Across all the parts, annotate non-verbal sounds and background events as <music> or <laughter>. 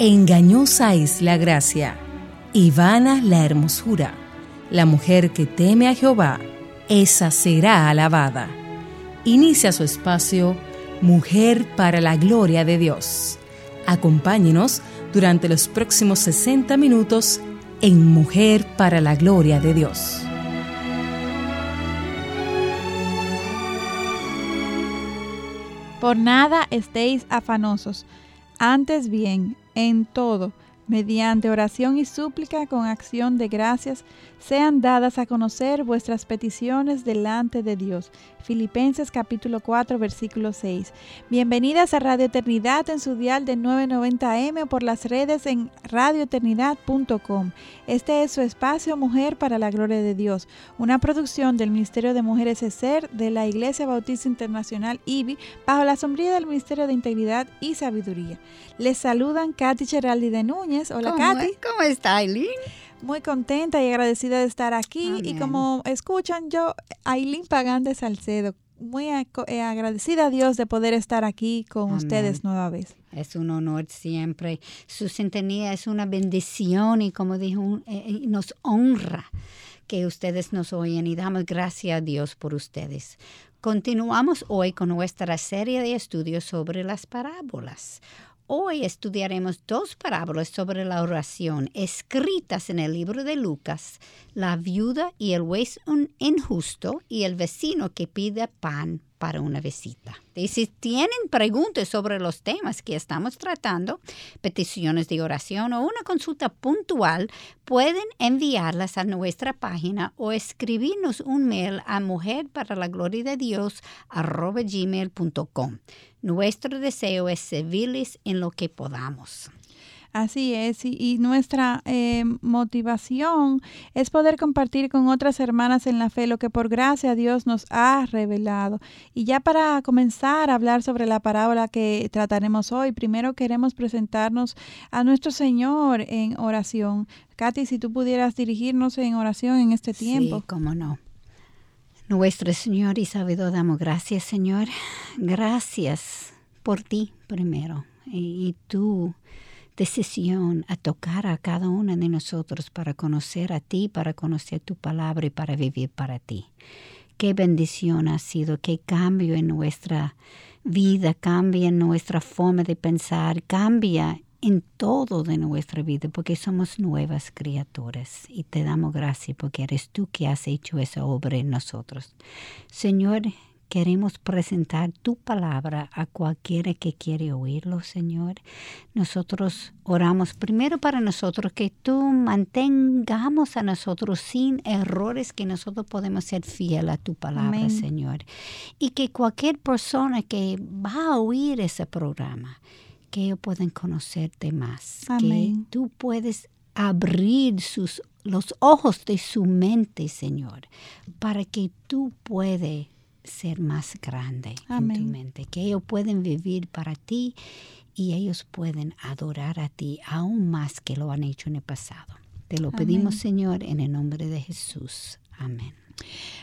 Engañosa es la gracia y vana la hermosura. La mujer que teme a Jehová, esa será alabada. Inicia su espacio Mujer para la Gloria de Dios. Acompáñenos durante los próximos 60 minutos en Mujer para la Gloria de Dios. Por nada estéis afanosos, antes bien, en todo mediante oración y súplica con acción de gracias, sean dadas a conocer vuestras peticiones delante de Dios. Filipenses capítulo 4 versículo 6. Bienvenidas a Radio Eternidad en su dial de 990M o por las redes en radioeternidad.com. Este es su espacio Mujer para la Gloria de Dios, una producción del Ministerio de Mujeres ESER de la Iglesia Bautista Internacional IBI bajo la sombría del Ministerio de Integridad y Sabiduría. Les saludan Katy Geraldi de Núñez. Hola Katy. ¿Cómo está Aileen? Muy contenta y agradecida de estar aquí. Y como escuchan, yo, Aileen Pagán de Salcedo, muy eh, agradecida a Dios de poder estar aquí con ustedes nueva vez. Es un honor siempre. Su sintonía es una bendición y como dijo, eh, eh, nos honra que ustedes nos oyen y damos gracias a Dios por ustedes. Continuamos hoy con nuestra serie de estudios sobre las parábolas. Hoy estudiaremos dos parábolas sobre la oración escritas en el libro de Lucas, la viuda y el juez injusto y el vecino que pide pan para una visita. Y si tienen preguntas sobre los temas que estamos tratando, peticiones de oración o una consulta puntual, pueden enviarlas a nuestra página o escribirnos un mail a mujer para la gloria de Dios Nuestro deseo es servirles en lo que podamos. Así es, y, nuestra eh, motivación es poder compartir con otras hermanas en la fe lo que por gracia Dios nos ha revelado. Y ya para comenzar a hablar sobre la parábola que trataremos hoy, primero queremos presentarnos a nuestro Señor en oración. Katy, si tú pudieras dirigirnos en oración en este tiempo. Sí, cómo no. Nuestro Señor y Sabedor, damos gracias, Señor. Gracias por ti primero. y, y tú decisión a tocar a cada uno de nosotros para conocer a ti, para conocer tu palabra y para vivir para ti. Qué bendición ha sido, qué cambio en nuestra vida, cambia en nuestra forma de pensar, cambia en todo de nuestra vida porque somos nuevas criaturas y te damos gracias porque eres tú que has hecho esa obra en nosotros. Señor, Queremos presentar tu palabra a cualquiera que quiere oírlo, Señor. Nosotros oramos primero para nosotros que tú mantengamos a nosotros sin errores, que nosotros podemos ser fiel a tu palabra, Señor. Y que cualquier persona que va a oír ese programa, que ellos puedan conocerte más, que tú puedes abrir sus, los ojos de su mente, Señor, para que tú puedas ser más grande en tu mente, que ellos pueden vivir para ti y ellos pueden adorar a ti aún más que lo han hecho en el pasado. Te lo pedimos, Señor, en el nombre de Jesús. Amén.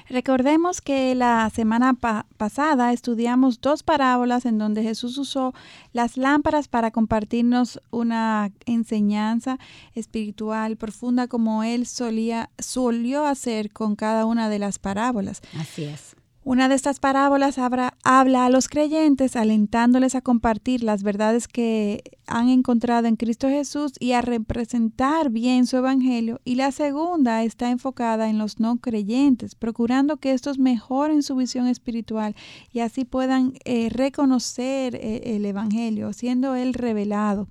Recordemos que la semana pasada estudiamos dos parábolas en donde Jesús usó las lámparas para compartirnos una enseñanza espiritual profunda como él solía solió hacer con cada una de las parábolas. Así es. Una de estas parábolas habla, a los creyentes alentándoles a compartir las verdades que han encontrado en Cristo Jesús y a representar bien su evangelio. Y la segunda está enfocada en los no creyentes, procurando que estos mejoren su visión espiritual y así puedan eh, reconocer eh, el evangelio, siendo él revelado.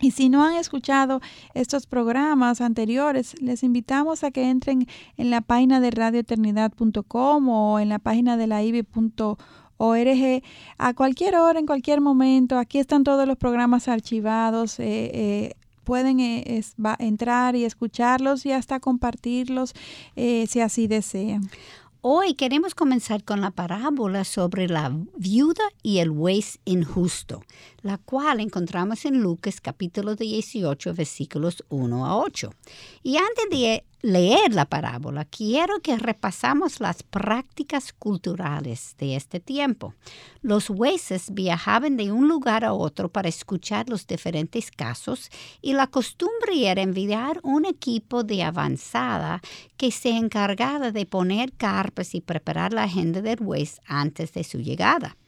Y si no han escuchado estos programas anteriores, les invitamos a que entren en la página de radioeternidad.com o en la página de la ibi.org a cualquier hora, en cualquier momento. Aquí están todos los programas archivados. Eh, eh, pueden eh, entrar y escucharlos y hasta compartirlos si así desean. Hoy queremos comenzar con la parábola sobre la viuda y el juez injusto, la cual encontramos en Lucas capítulo 18 versículos 1 a 8. Y antes de leer la parábola, quiero que repasamos las prácticas culturales de este tiempo. Los jueces viajaban de un lugar a otro para escuchar los diferentes casos y la costumbre era enviar un equipo de avanzada que se encargaba de poner carpas y preparar la agenda del juez antes de su llegada.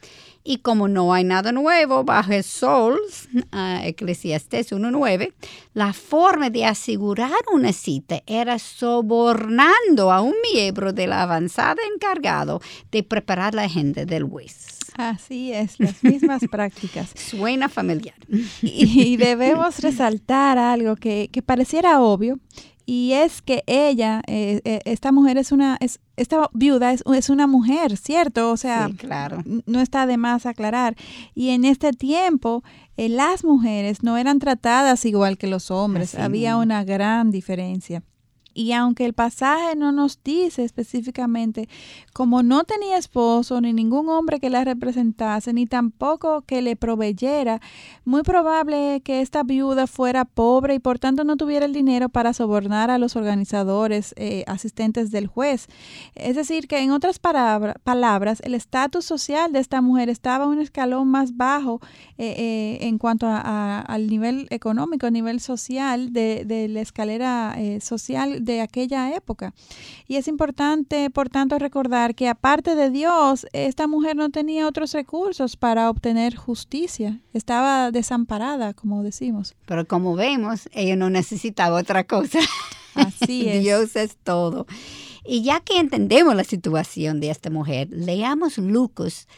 Y como no hay nada nuevo bajo el sol, uh, Eclesiastes 1.9, la forma de asegurar una cita era sobornando a un miembro de la avanzada encargado de preparar la agenda del juez. Así es, las mismas <laughs> prácticas. Suena familiar. Y, debemos resaltar algo que, que pareciera obvio, y es que ella, eh, eh, esta mujer es una, es, esta viuda es, es, una mujer, ¿cierto? O sea, claro. no está de más aclarar. Y en este tiempo, eh, las mujeres no eran tratadas igual que los hombres, había una gran diferencia. Y aunque el pasaje no nos dice específicamente, como no tenía esposo ni ningún hombre que la representase, ni tampoco que le proveyera, muy probable que esta viuda fuera pobre y por tanto no tuviera el dinero para sobornar a los organizadores eh, asistentes del juez. Es decir, que en otras palabras, el estatus social de esta mujer estaba un escalón más bajo eh, eh, en cuanto al nivel económico, nivel social de, de la escalera social de aquella época. Y es importante, por tanto, recordar que aparte de Dios, esta mujer no tenía otros recursos para obtener justicia. Estaba desamparada, como decimos. Pero como vemos, ella no necesitaba otra cosa. Así <laughs> es. Dios es todo. Y ya que entendemos la situación de esta mujer, leamos Lucas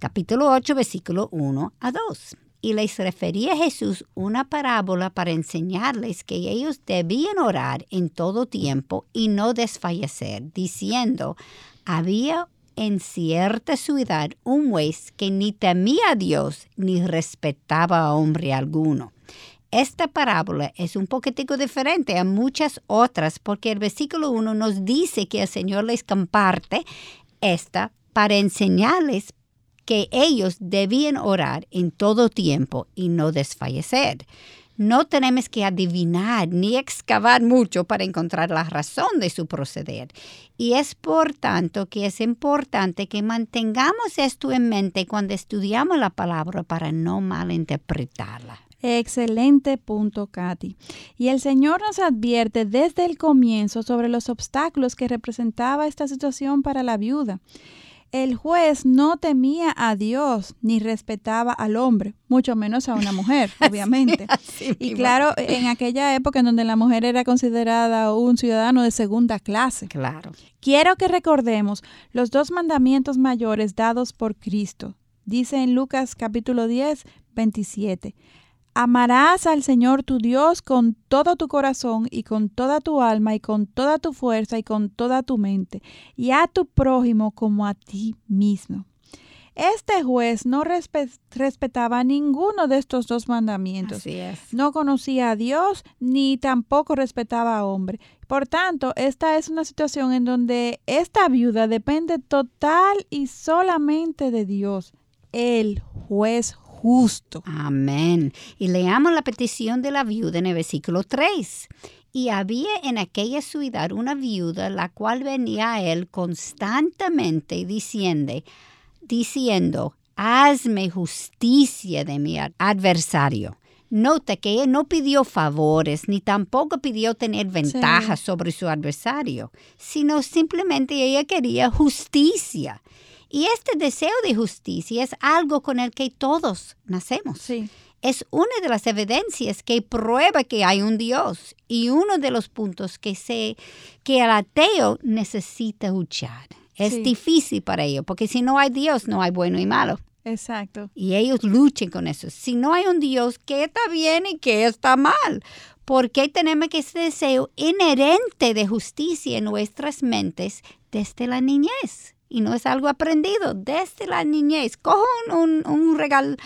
capítulo 8, versículo 1 a 2 y les refería Jesús una parábola para enseñarles que ellos debían orar en todo tiempo y no desfallecer, diciendo, había en cierta ciudad un juez que ni temía a Dios ni respetaba a hombre alguno. Esta parábola es un poquitico diferente a muchas otras porque el versículo 1 nos dice que el Señor les comparte esta para enseñarles que ellos debían orar en todo tiempo y no desfallecer. No tenemos que adivinar ni excavar mucho para encontrar la razón de su proceder. Y es por tanto que es importante que mantengamos esto en mente cuando estudiamos la palabra para no malinterpretarla. Excelente punto, Katy. Y el Señor nos advierte desde el comienzo sobre los obstáculos que representaba esta situación para la viuda. El juez no temía a Dios ni respetaba al hombre, mucho menos a una mujer, <laughs> obviamente. y claro, en aquella época en donde la mujer era considerada un ciudadano de segunda clase. Claro. Quiero que recordemos los dos mandamientos mayores dados por Cristo. Dice en Lucas capítulo 10, 27. Amarás al Señor tu Dios con todo tu corazón y con toda tu alma y con toda tu fuerza y con toda tu mente, y a tu prójimo como a ti mismo. Este juez no respetaba ninguno de estos dos mandamientos. No conocía a Dios ni tampoco respetaba a hombre. Por tanto, esta es una situación en donde esta viuda depende total y solamente de Dios, el juez justo. Amén. Y leamos la petición de la viuda en el versículo 3. Y había en aquella ciudad una viuda, la cual venía a él constantemente diciendo, diciendo, hazme justicia de mi adversario. Nota que ella no pidió favores ni tampoco pidió tener ventaja sobre su adversario, sino simplemente ella quería justicia. Y este deseo de justicia es algo con el que todos nacemos. Sí. Es una de las evidencias que prueba que hay un Dios y uno de los puntos que, se, que el ateo necesita luchar. Es difícil para ellos, porque si no hay Dios, no hay bueno y malo. Exacto. Y ellos luchan con eso. Si no hay un Dios, ¿qué está bien y qué está mal? ¿Por qué tenemos ese deseo inherente de justicia en nuestras mentes desde la niñez? Y no es algo aprendido desde la niñez. Cojo un, un, regal,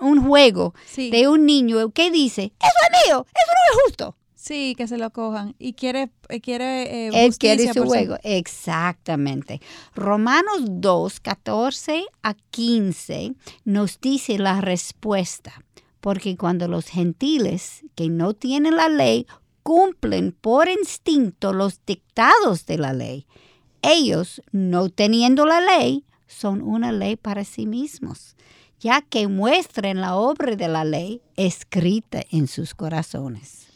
un juego de un niño que dice, eso es mío, eso no es justo. Sí, que se lo cojan. Y quiere, eh, quiere eh, Él quiere su juego. Exactamente. Romanos 2, 14 a 15 nos dice la respuesta. Porque cuando los gentiles que no tienen la ley cumplen por instinto los dictados de la ley. Ellos, no teniendo la ley, son una ley para sí mismos, ya que muestran la obra de la ley escrita en sus corazones.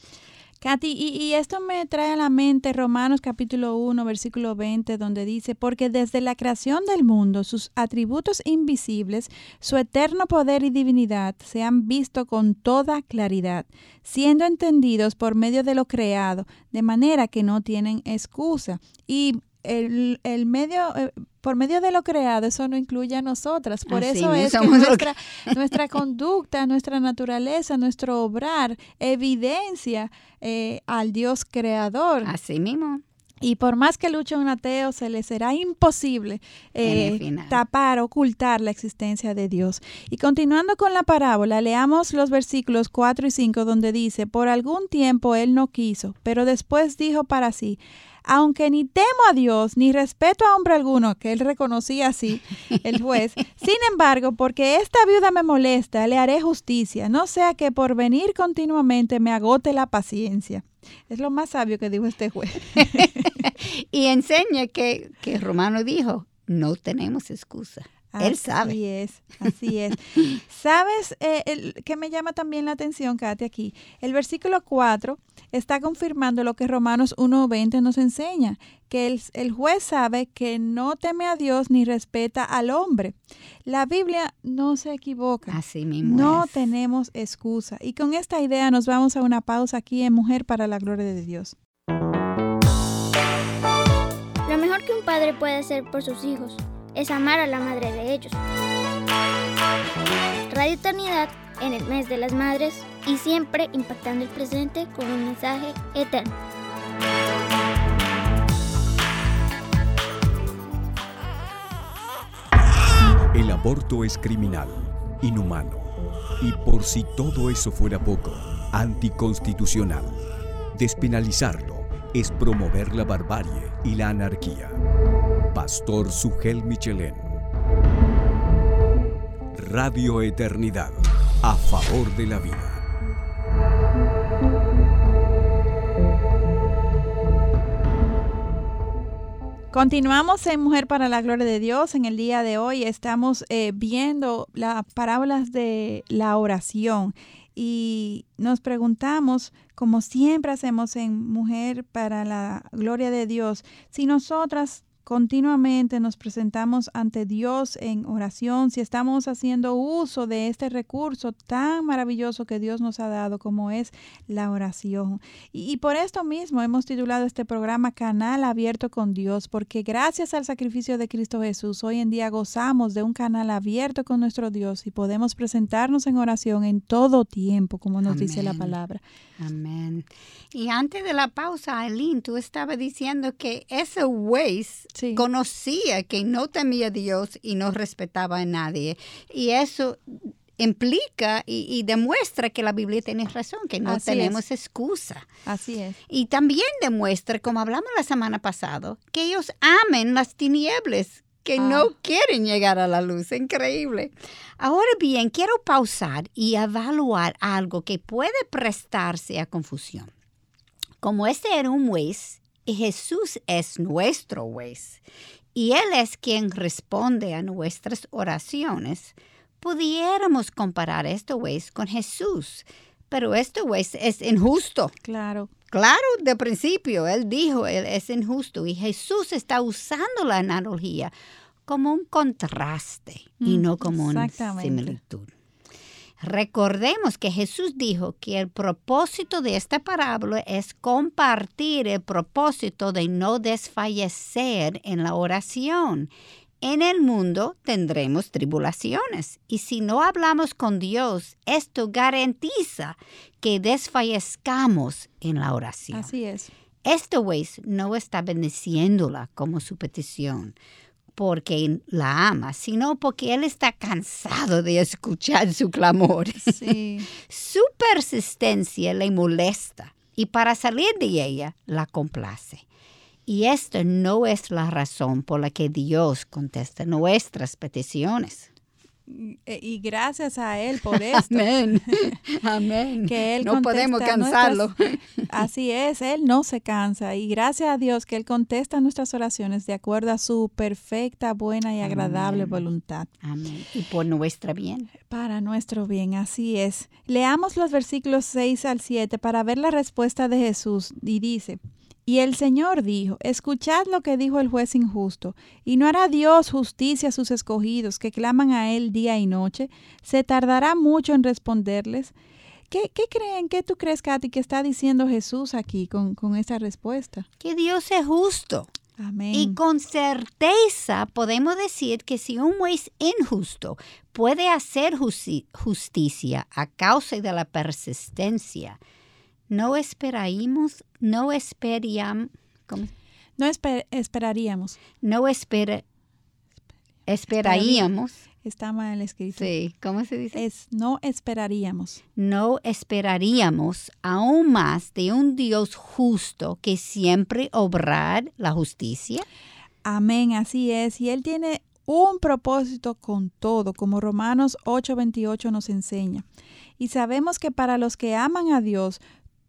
Katy, y, esto me trae a la mente Romanos capítulo 1, versículo 20, donde dice, porque desde la creación del mundo sus atributos invisibles, su eterno poder y divinidad se han visto con toda claridad, siendo entendidos por medio de lo creado, de manera que no tienen excusa. Y el, el medio, eh, por medio de lo creado, eso no incluye a nosotras. Por eso es que nuestra, nuestra <laughs> conducta, nuestra naturaleza, nuestro obrar evidencia eh, al Dios creador. Así mismo. Y por más que luche un ateo, se le será imposible eh, tapar, ocultar la existencia de Dios. Y continuando con la parábola, leamos los versículos 4 y 5 donde dice, por algún tiempo él no quiso, pero después dijo para sí, aunque ni temo a Dios ni respeto a hombre alguno, que él reconocía así, el <laughs> juez, sin embargo, porque esta viuda me molesta, le haré justicia, no sea que por venir continuamente me agote la paciencia. Es lo más sabio que dijo este juez. <laughs> y enseña que, que Romano dijo, no tenemos excusa. Él sabe. Así es, así es. <laughs> ¿Sabes eh, qué me llama también la atención, Katy, aquí? El versículo 4 está confirmando lo que Romanos 1.20 nos enseña, que el, el, juez sabe que no teme a Dios ni respeta al hombre. La Biblia no se equivoca. Así mismo. No tenemos excusa. Y con esta idea nos vamos a una pausa aquí en Mujer para la Gloria de Dios. Lo mejor que un padre puede hacer por sus hijos es amar a la madre de ellos. Radio Eternidad en el mes de las madres y siempre impactando el presente con un mensaje eterno. El aborto es criminal, inhumano y por si todo eso fuera poco, anticonstitucional. Despenalizarlo es promover la barbarie y la anarquía. Pastor Sugel Michelén. Radio Eternidad, a favor de la vida. Continuamos en Mujer para la Gloria de Dios. En el día de hoy estamos eh, viendo las parábolas de la oración y nos preguntamos, como siempre hacemos en Mujer para la Gloria de Dios, si nosotras continuamente nos presentamos ante Dios en oración, si estamos haciendo uso de este recurso tan maravilloso que Dios nos ha dado como es la oración. Y, por esto mismo hemos titulado este programa Canal Abierto con Dios, porque gracias al sacrificio de Cristo Jesús, hoy en día gozamos de un canal abierto con nuestro Dios y podemos presentarnos en oración en todo tiempo, como nos dice la palabra. Amén. Y antes de la pausa, Aileen, tú estabas diciendo que ese Waze conocía que no temía a Dios y no respetaba a nadie. Y eso implica y, demuestra que la Biblia tiene razón, que no tenemos excusa. Así es. Y también demuestra, como hablamos la semana pasada, que ellos amen las tinieblas, que no ah. quieren llegar a la luz. Increíble. Ahora bien, quiero pausar y evaluar algo que puede prestarse a confusión. Como este era un juez y Jesús es nuestro juez y Él es quien responde a nuestras oraciones, pudiéramos comparar este juez con Jesús. Pero este juez es injusto. Claro. Claro, de principio, Él dijo, Él es injusto. Y Jesús está usando la analogía como un contraste y mm, no como una similitud. Recordemos que Jesús dijo que el propósito de esta parábola es compartir el propósito de no desfallecer en la oración. En el mundo tendremos tribulaciones y si no hablamos con Dios, esto garantiza que desfallezcamos en la oración. Así es. Este juez no está bendiciéndola como su petición porque la ama, sino porque él está cansado de escuchar su clamor. <laughs> su persistencia le molesta y para salir de ella la complace. Y esta no es la razón por la que Dios contesta nuestras peticiones. Y gracias a Él por <laughs> esto. Amén. <laughs> Amén. Que Él no podemos cansarlo. nuestras- <laughs> Así es, Él no se cansa. Y gracias a Dios que Él contesta nuestras oraciones de acuerdo a su perfecta, buena y agradable Amén. voluntad. Amén. Y por nuestra bien. Para nuestro bien, así es. Leamos los versículos 6 al 7 para ver la respuesta de Jesús. Y dice, y el Señor dijo, escuchad lo que dijo el juez injusto, y no hará Dios justicia a sus escogidos que claman a Él día y noche. Se tardará mucho en responderles. ¿Qué, qué creen, qué tú crees, Katy, que está diciendo Jesús aquí con, con esta respuesta? Que Dios es justo. Amén. Y con certeza podemos decir que si un juez injusto puede hacer justi- justicia a causa de la persistencia, no esperaríamos, no esperaríamos, no esper- esperaríamos. no espera, esperaríamos, Está mal escrito. sí, ¿cómo se dice? Es no esperaríamos. no esperaríamos aún más de un Dios justo que siempre obrar la justicia. Amén, así es. Y Él tiene un propósito con todo, como Romanos 8:28 nos enseña. Y sabemos que para los que aman a Dios,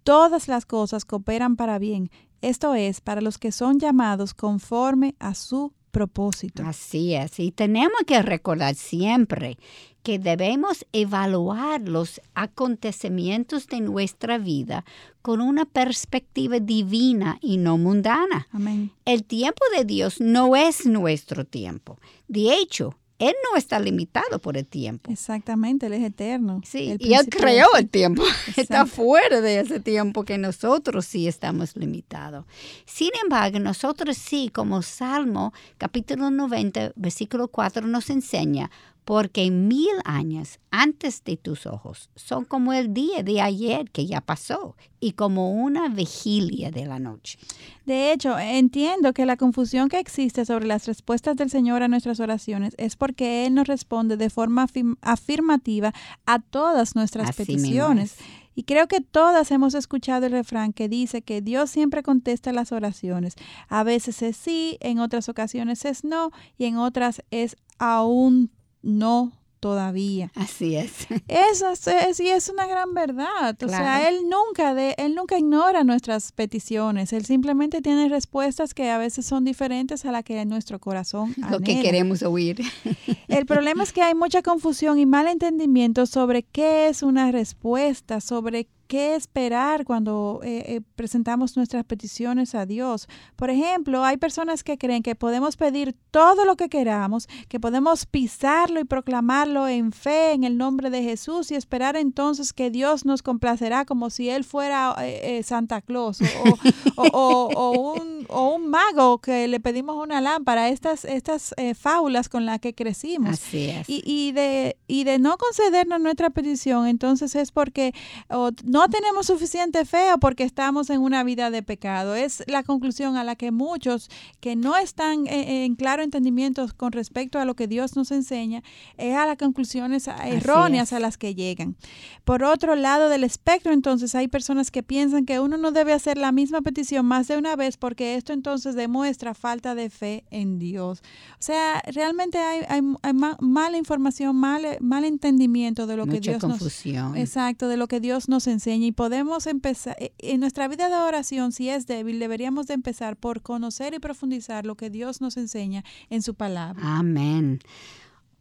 todas las cosas cooperan para bien. Esto es, para los que son llamados conforme a su propósito. Así es, y tenemos que recordar siempre que debemos evaluar los acontecimientos de nuestra vida con una perspectiva divina y no mundana. Amén. El tiempo de Dios no es nuestro tiempo. De hecho, Él no está limitado por el tiempo. Exactamente, Él es eterno. Sí, El y Él creó el tiempo. <laughs> Está fuera de ese tiempo que nosotros sí estamos limitados. Sin embargo, nosotros sí, como Salmo capítulo 90, versículo 4 nos enseña, porque mil años antes de tus ojos son como el día de ayer que ya pasó y como una vigilia de la noche. De hecho, entiendo que la confusión que existe sobre las respuestas del Señor a nuestras oraciones es porque Él nos responde de forma afirm- afirmativa a todas nuestras Así peticiones. es. Y creo que todas hemos escuchado el refrán que dice que Dios siempre contesta las oraciones. A veces es sí, en otras ocasiones es no y en otras es aún no todavía. Así es. Eso <laughs> es, es- y es una gran verdad. O sea, él nunca de, él nunca ignora nuestras peticiones. Él simplemente tiene respuestas que a veces son diferentes a la que nuestro corazón <laughs> Lo que queremos oír. <laughs> El problema es que hay mucha confusión y mal entendimiento sobre qué es una respuesta, sobre qué esperar cuando eh, eh, presentamos nuestras peticiones a Dios. Por ejemplo, hay personas que creen que podemos pedir todo lo que queramos, que podemos pisarlo y proclamarlo en fe en el nombre de Jesús y esperar entonces que Dios nos complacerá como si Él fuera eh, eh, Santa Claus o, o- o- o un, o un mago que le pedimos una lámpara. Estas, estas eh, fábulas con las que crecimos. Así es. Y, y de, y de no concedernos nuestra petición, entonces es porque o no tenemos suficiente fe o porque estamos en una vida de pecado. Es la conclusión a la que muchos que no están eh, en claro entendimiento con respecto a lo que Dios nos enseña, es a las conclusiones erróneas a las que llegan. Por otro lado del espectro, entonces hay personas que piensan que uno no debe hacer la misma petición más de una vez porque esto entonces demuestra falta de fe en Dios. O sea, realmente hay, hay, hay ma- mala información, mal, mal entendimiento de lo que Dios confusión. nos... Exacto, de lo que Dios nos enseña y podemos empezar, eh, en nuestra vida de oración, si es débil, deberíamos de empezar por conocer y profundizar lo que Dios nos enseña en su palabra. Amén.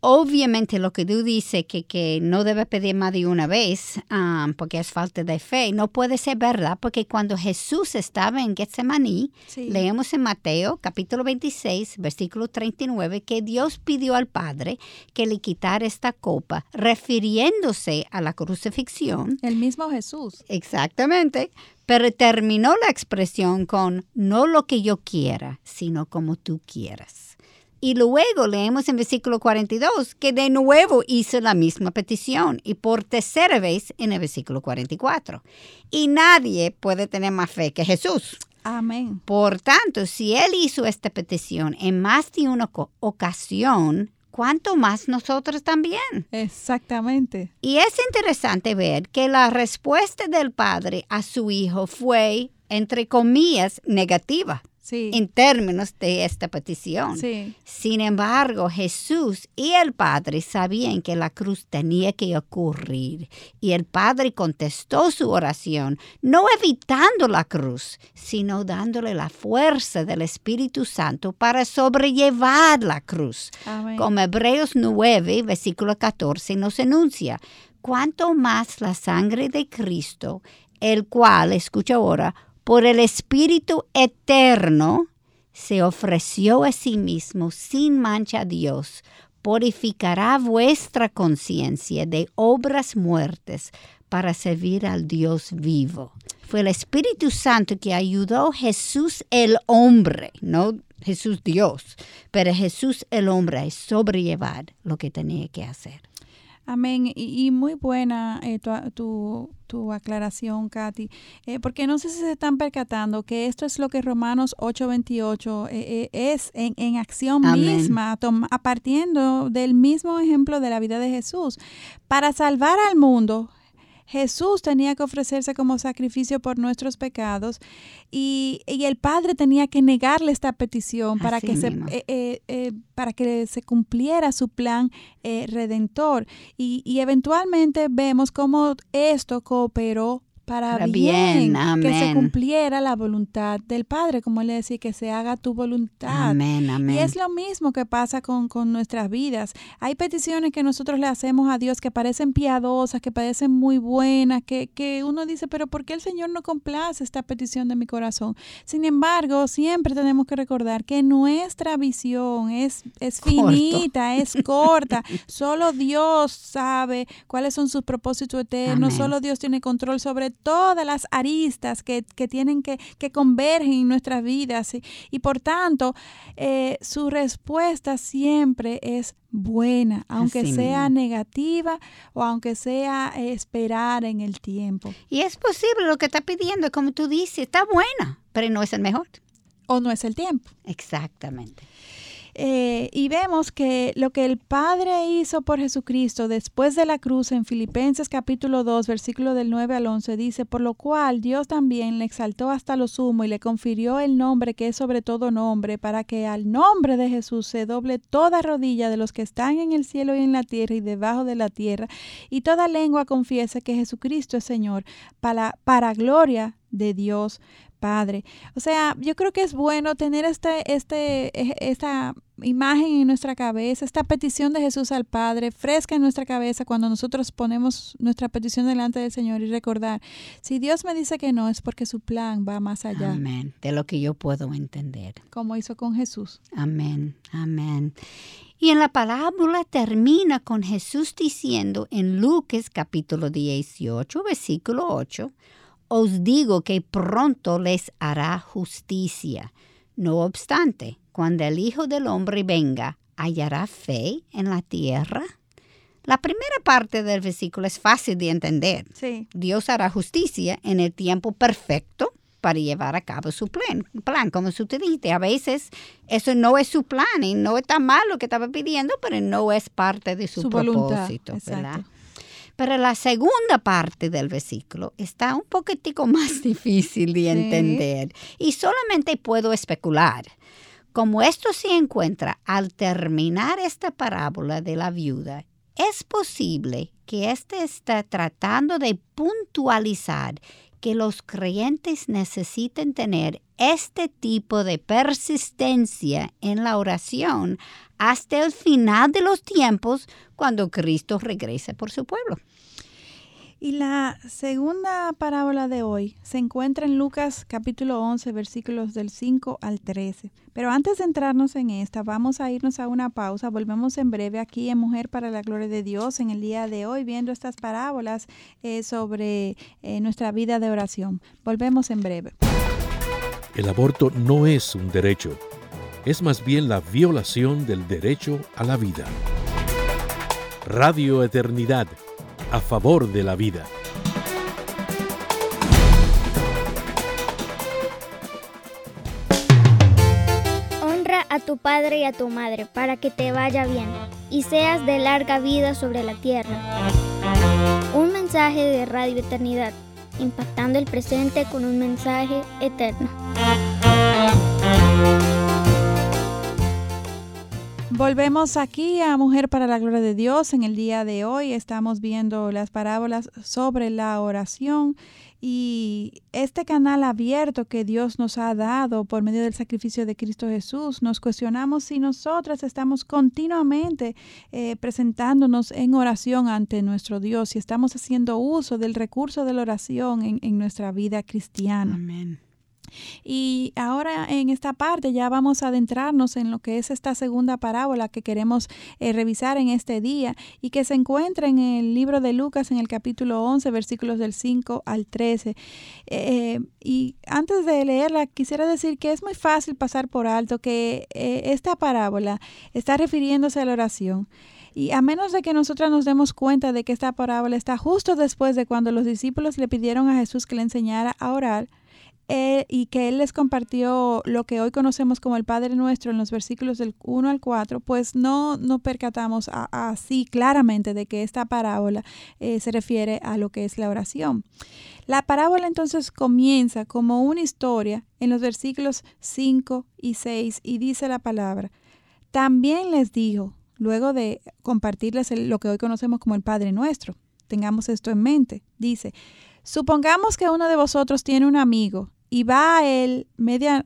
Obviamente lo que tú dices que, que no debe pedir más de una vez ah, porque es falta de fe, no puede ser verdad porque cuando Jesús estaba en Getsemaní, Sí. leemos en Mateo capítulo 26, versículo 39, que Dios pidió al Padre que le quitara esta copa, refiriéndose a la crucifixión. El mismo Jesús. Exactamente. Pero terminó la expresión con no lo que yo quiera, sino como tú quieras. Y luego leemos en versículo 42 que de nuevo hizo la misma petición y por tercera vez en el versículo 44. Y nadie puede tener más fe que Jesús. Amén. Por tanto, si Él hizo esta petición en más de una ocasión, ¿cuánto más nosotros también? Exactamente. Y es interesante ver que la respuesta del padre a su hijo fue, entre comillas, negativa. En términos de esta petición. Sin embargo, Jesús y el Padre sabían que la cruz tenía que ocurrir y el Padre contestó su oración, no evitando la cruz, sino dándole la fuerza del Espíritu Santo para sobrellevar la cruz. Como Hebreos 9, versículo 14 nos enuncia, cuanto más la sangre de Cristo, el cual, escucha ahora, por el Espíritu eterno, se ofreció a sí mismo sin mancha a Dios, purificará vuestra conciencia de obras muertas para servir al Dios vivo. Fue el Espíritu Santo que ayudó a Jesús el hombre, no Jesús Dios, pero Jesús el hombre a sobrellevar lo que tenía que hacer. Amén. Y, muy buena eh, tu, tu, aclaración, Katy, eh, porque no sé si se están percatando que esto es lo que Romanos 8:28 eh, es en, en acción misma, partiendo del mismo ejemplo de la vida de Jesús. Para salvar al mundo, Jesús tenía que ofrecerse como sacrificio por nuestros pecados y, el Padre tenía que negarle esta petición para, que se, eh, eh, eh, para que se cumpliera su plan redentor. Y, y eventualmente vemos cómo esto cooperó para, bien, que se cumpliera la voluntad del Padre, como él le decía, que se haga tu voluntad. Amén, amén. Y es lo mismo que pasa con, con, nuestras vidas. Hay peticiones que nosotros le hacemos a Dios que parecen piadosas, que parecen muy buenas, que, que uno dice, pero ¿por qué el Señor no complace esta petición de mi corazón? Sin embargo, siempre tenemos que recordar que nuestra visión es, es <laughs> finita, es corta. <laughs> Solo Dios sabe cuáles son sus propósitos eternos, solo Dios tiene control sobre todas las aristas que, tienen que, que convergen en nuestras vidas y, por tanto eh, su respuesta siempre es buena, aunque sea negativa o aunque sea esperar en el tiempo. Y es posible lo que está pidiendo, como tú dices, está buena, pero no es el mejor. O no es el tiempo. Exactamente. Eh, y vemos que lo que el Padre hizo por Jesucristo después de la cruz en Filipenses capítulo 2, versículo del 9 al 11, dice, por lo cual Dios también le exaltó hasta lo sumo y le confirió el nombre que es sobre todo nombre, para que al nombre de Jesús se doble toda rodilla de los que están en el cielo y en la tierra y debajo de la tierra, y toda lengua confiese que Jesucristo es Señor, para, para gloria de Dios Padre. O sea, yo creo que es bueno tener este, este, esta imagen en nuestra cabeza, esta petición de Jesús al Padre fresca en nuestra cabeza cuando nosotros ponemos nuestra petición delante del Señor y recordar, si Dios me dice que no, es porque su plan va más allá. Amén, de lo que yo puedo entender. Como hizo con Jesús. Amén, amén. Y en la parábola termina con Jesús diciendo en Lucas capítulo 18, versículo 8, os digo que pronto les hará justicia. No obstante, cuando el Hijo del Hombre venga, ¿hallará fe en la tierra? La primera parte del versículo es fácil de entender. Dios hará justicia en el tiempo perfecto para llevar a cabo su plan. plan como te dijiste, a veces eso no es su plan y no está mal lo que estaba pidiendo, pero no es parte de su, propósito. ¿verdad? Pero la segunda parte del versículo está un poquitico <laughs> más difícil de entender y solamente puedo especular. Como esto se encuentra al terminar esta parábola de la viuda, es posible que éste está tratando de puntualizar que los creyentes necesiten tener este tipo de persistencia en la oración hasta el final de los tiempos cuando Cristo regrese por su pueblo. Y la segunda parábola de hoy se encuentra en Lucas capítulo 11 versículos del 5 al 13. Pero antes de entrarnos en esta, vamos a irnos a una pausa. Volvemos en breve aquí en Mujer para la Gloria de Dios en el día de hoy viendo estas parábolas eh, sobre eh, nuestra vida de oración. Volvemos en breve. El aborto no es un derecho, es más bien la violación del derecho a la vida. Radio Eternidad a favor de la vida. Honra a tu padre y a tu madre para que te vaya bien y seas de larga vida sobre la tierra. Un mensaje de Radio Eternidad, impactando el presente con un mensaje eterno. Volvemos aquí a Mujer para la Gloria de Dios. En el día de hoy estamos viendo las parábolas sobre la oración y este canal abierto que Dios nos ha dado por medio del sacrificio de Cristo Jesús, nos cuestionamos si nosotras estamos continuamente eh, presentándonos en oración ante nuestro Dios, si estamos haciendo uso del recurso de la oración en, en nuestra vida cristiana. Amén. Y ahora en esta parte ya vamos a adentrarnos en lo que es esta segunda parábola que queremos eh, revisar en este día y que se encuentra en el libro de Lucas en el capítulo 11, versículos del 5 al 13. Eh, y antes de leerla, quisiera decir que es muy fácil pasar por alto que eh, esta parábola está refiriéndose a la oración. Y a menos de que nosotras nos demos cuenta de que esta parábola está justo después de cuando los discípulos le pidieron a Jesús que le enseñara a orar, eh, y que Él les compartió lo que hoy conocemos como el Padre Nuestro en los versículos del 1 al 4, pues no nos percatamos así claramente de que esta parábola eh, se refiere a lo que es la oración. La parábola entonces comienza como una historia en los versículos 5 y 6 y dice la palabra, también les dijo, luego de compartirles lo que hoy conocemos como el Padre Nuestro, tengamos esto en mente, dice, supongamos que uno de vosotros tiene un amigo y va a él, media,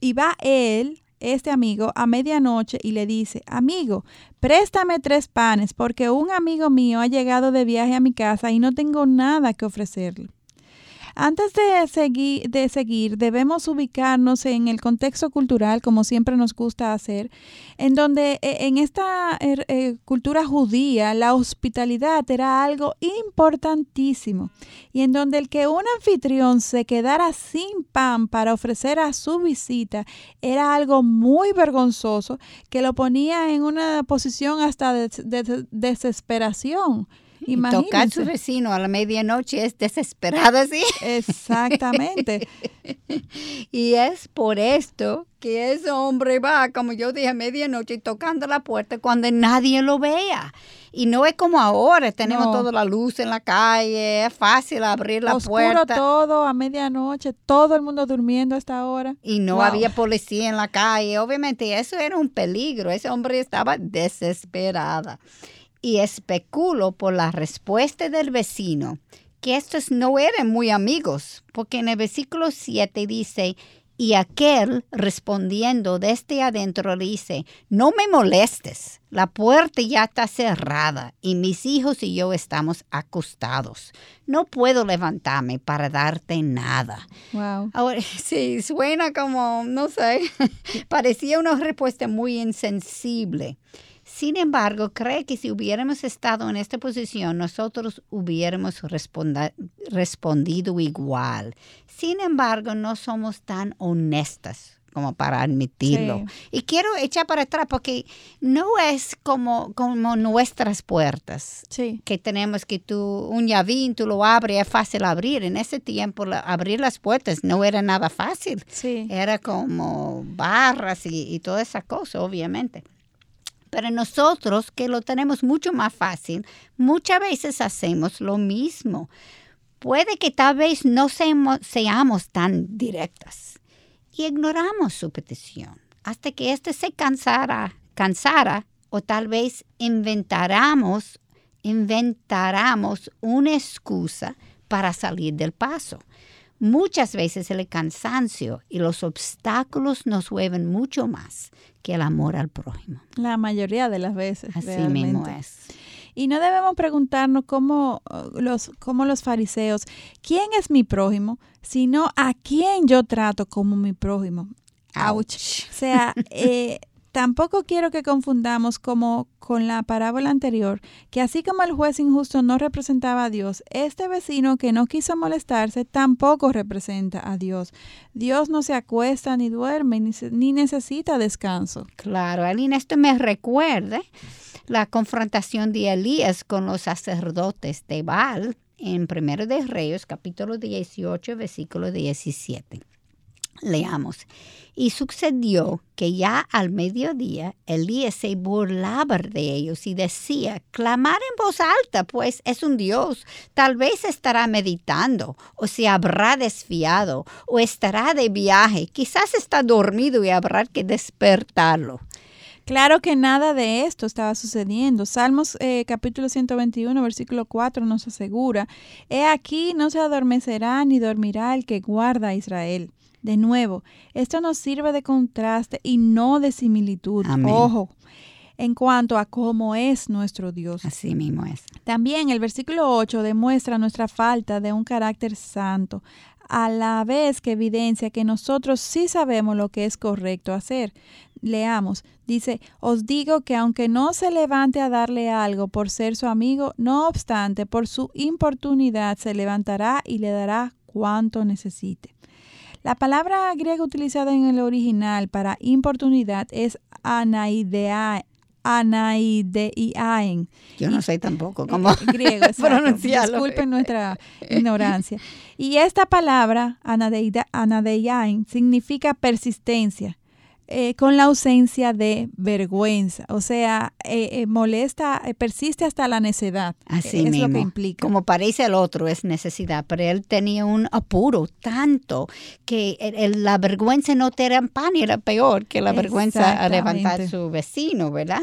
y va él, este amigo, a medianoche y le dice, amigo, préstame tres panes porque un amigo mío ha llegado de viaje a mi casa y no tengo nada que ofrecerle. Antes de seguir, de seguir, debemos ubicarnos en el contexto cultural, como siempre nos gusta hacer, en donde eh, en esta er, eh, cultura judía la hospitalidad era algo importantísimo y en donde el que un anfitrión se quedara sin pan para ofrecer a su visita era algo muy vergonzoso que lo ponía en una posición hasta de desesperación. Y tocar su vecino a la medianoche es desesperado, ¿sí? Exactamente. <laughs> y es por esto que ese hombre va, como yo dije, a medianoche tocando la puerta cuando nadie lo vea. Y no es como ahora, tenemos toda la luz en la calle, es fácil abrir la Oscuro puerta. todo a medianoche, todo el mundo durmiendo a esta hora. Y no había policía en la calle. Obviamente eso era un peligro. Ese hombre estaba desesperada y especulo por la respuesta del vecino que estos no eran muy amigos, porque en el versículo 7 dice, y aquel respondiendo desde adentro dice, no me molestes, la puerta ya está cerrada y mis hijos y yo estamos acostados. No puedo levantarme para darte nada. Wow. Ahora, <laughs> sí, suena como, no sé, <laughs> parecía una respuesta muy insensible. Sin embargo, cree que si hubiéramos estado en esta posición, nosotros hubiéramos respondido igual. Sin embargo, no somos tan honestas como para admitirlo. Y quiero echar para atrás porque no es como, como nuestras puertas que tenemos que tú, un llavín, tú lo abres, es fácil abrir. En ese tiempo abrir las puertas no era nada fácil. Era como barras y, y toda esa cosa, obviamente. Pero nosotros, que lo tenemos mucho más fácil, muchas veces hacemos lo mismo. Puede que tal vez no seamos, tan directas y ignoramos su petición hasta que éste se cansara, cansara o tal vez inventáramos, inventáramos una excusa para salir del paso. Muchas veces el cansancio y los obstáculos nos mueven mucho más que el amor al prójimo. La mayoría de las veces. Así mismo es. Y no debemos preguntarnos como uh, los, como los fariseos, ¿quién es mi prójimo? Sino a quién yo trato como mi prójimo. Ouch. O sea, <laughs> eh, Tampoco quiero que confundamos como con la parábola anterior, que así como el juez injusto no representaba a Dios, este vecino que no quiso molestarse tampoco representa a Dios. Dios no se acuesta ni duerme ni, necesita descanso. Claro, Alina, esto me recuerda la confrontación de Elías con los sacerdotes de Baal en 1 de Reyes, capítulo 18, versículo 17. Leamos. Y sucedió que ya al mediodía Elías se burlaba de ellos y decía, clamar en voz alta, pues es un Dios. Tal vez estará meditando, o se habrá desfiado, o estará de viaje. Quizás está dormido y habrá que despertarlo. Claro que nada de esto estaba sucediendo. Salmos eh, capítulo 121, versículo 4 nos asegura, He aquí no se adormecerá ni dormirá el que guarda a Israel. De nuevo, esto nos sirve de contraste y no de similitud. Ojo, en cuanto a cómo es nuestro Dios. Así mismo es. También el versículo 8 demuestra nuestra falta de un carácter santo, a la vez que evidencia que nosotros sí sabemos lo que es correcto hacer. Leamos, dice, os digo que aunque no se levante a darle algo por ser su amigo, no obstante, por su importunidad se levantará y le dará cuanto necesite. La palabra griega utilizada en el original para importunidad es anaidea, anaideaen. Yo no sé tampoco cómo griego, <laughs> pronunciarlo. Disculpen nuestra <laughs> ignorancia. Y esta palabra, anadeiaen, significa persistencia eh, con la ausencia de vergüenza, o sea, eh, eh, molesta, persiste hasta la necedad. Así es lo que implica. Como parece el otro es necesidad, pero él tenía un apuro tanto que la vergüenza no te era pan y era peor que la vergüenza a levantar a su vecino, ¿verdad?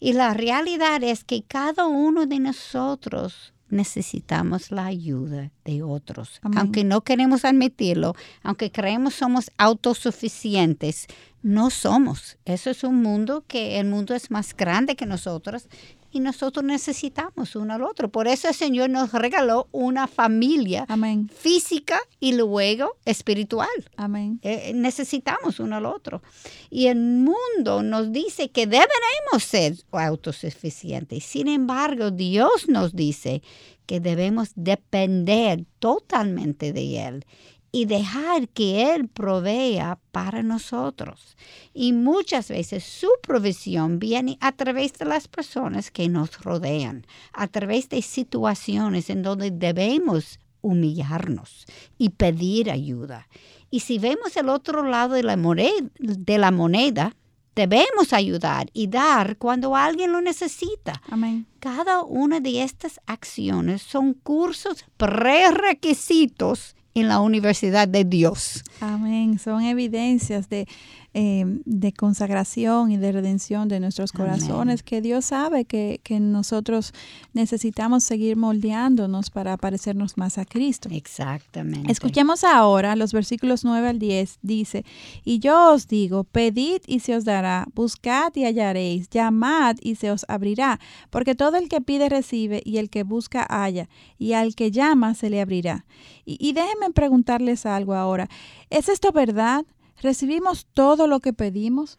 Y la realidad es que cada uno de nosotros necesitamos la ayuda de otros. Aunque no queremos admitirlo, aunque creemos somos autosuficientes, no somos. Eso es un mundo que el mundo es más grande que nosotros y nosotros necesitamos uno al otro. Por eso el Señor nos regaló una familia física y luego espiritual. Amén. Eh, necesitamos uno al otro. Y el mundo nos dice que deberemos ser autosuficientes. Sin embargo, Dios nos dice que debemos depender totalmente de Él y dejar que Él provea para nosotros. Y muchas veces su provisión viene a través de las personas que nos rodean, a través de situaciones en donde debemos humillarnos y pedir ayuda. Y si vemos el otro lado de la moneda, de la moneda debemos ayudar y dar cuando alguien lo necesita. Amén. Cada una de estas acciones son cursos prerequisitos en la universidad de Dios. Amén. Son evidencias de eh, de consagración y de redención de nuestros corazones, que Dios sabe que, que, nosotros necesitamos seguir moldeándonos para parecernos más a Cristo. Exactamente. Escuchemos ahora los versículos 9 al 10. Dice, y yo os digo, pedid y se os dará, buscad y hallaréis, llamad y se os abrirá, porque todo el que pide recibe y el que busca halla, y al que llama se le abrirá. Y, y déjenme preguntarles algo ahora. ¿Es esto verdad? ¿Recibimos todo lo que pedimos?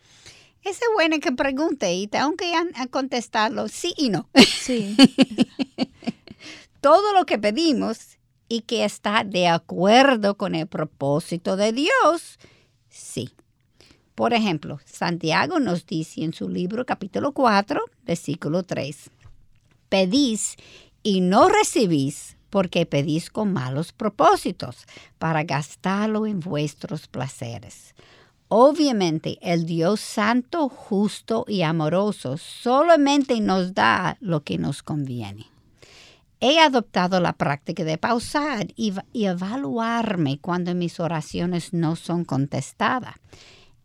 Es bueno que pregunte y tengo que contestarlo sí y no. Sí. <laughs> todo lo que pedimos y que está de acuerdo con el propósito de Dios, sí. Por ejemplo, Santiago nos dice en su libro capítulo 4, versículo 3, pedís y no recibís porque pedís con malos propósitos para gastarlo en vuestros placeres. Obviamente el Dios santo, justo y amoroso solamente nos da lo que nos conviene. He adoptado la práctica de pausar y, evaluarme cuando mis oraciones no son contestadas.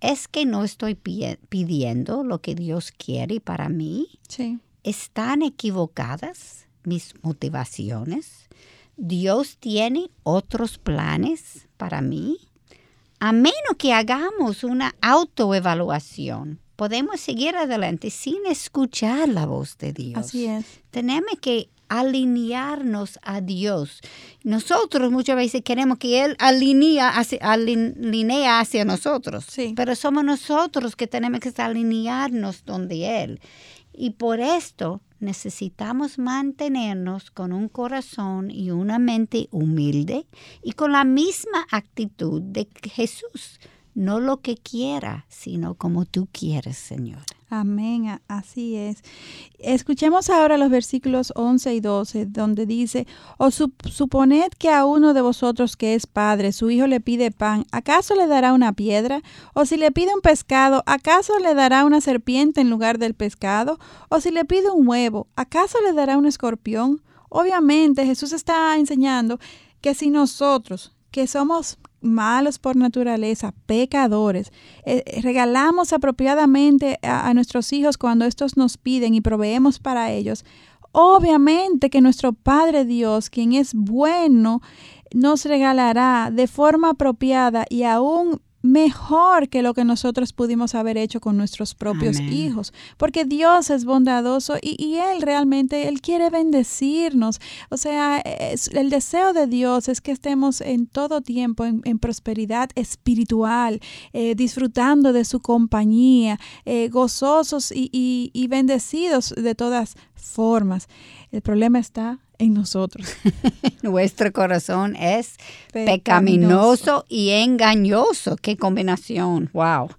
¿Es que no estoy pidiendo lo que Dios quiere para mí? Sí. ¿Están equivocadas mis motivaciones? Dios tiene otros planes para mí. A menos que hagamos una autoevaluación, podemos seguir adelante sin escuchar la voz de Dios. Así es. Tenemos que alinearnos a Dios. Nosotros muchas veces queremos que Él alinea hacia, alinea hacia nosotros, sí. pero somos nosotros que tenemos que alinearnos donde Él. Y por esto necesitamos mantenernos con un corazón y una mente humilde y con la misma actitud de Jesús. No lo que quiera, sino como tú quieres, Señor. Amén, así es. Escuchemos ahora los versículos 11 y 12, donde dice, o suponed que a uno de vosotros que es padre, su hijo le pide pan, ¿acaso le dará una piedra? O si le pide un pescado, ¿acaso le dará una serpiente en lugar del pescado? O si le pide un huevo, ¿acaso le dará un escorpión? Obviamente Jesús está enseñando que si nosotros, que somos malos por naturaleza, pecadores, eh, regalamos apropiadamente a, a nuestros hijos cuando estos nos piden y proveemos para ellos, obviamente que nuestro Padre Dios, quien es bueno, nos regalará de forma apropiada y aún mejor que lo que nosotros pudimos haber hecho con nuestros propios hijos, porque Dios es bondadoso y, Él realmente, Él quiere bendecirnos. O sea, el deseo de Dios es que estemos en todo tiempo en, prosperidad espiritual, eh, disfrutando de su compañía, eh, gozosos y, y bendecidos de todas formas. El problema está en nosotros. <laughs> Nuestro corazón es pecaminoso. y engañoso. Qué combinación. Wow.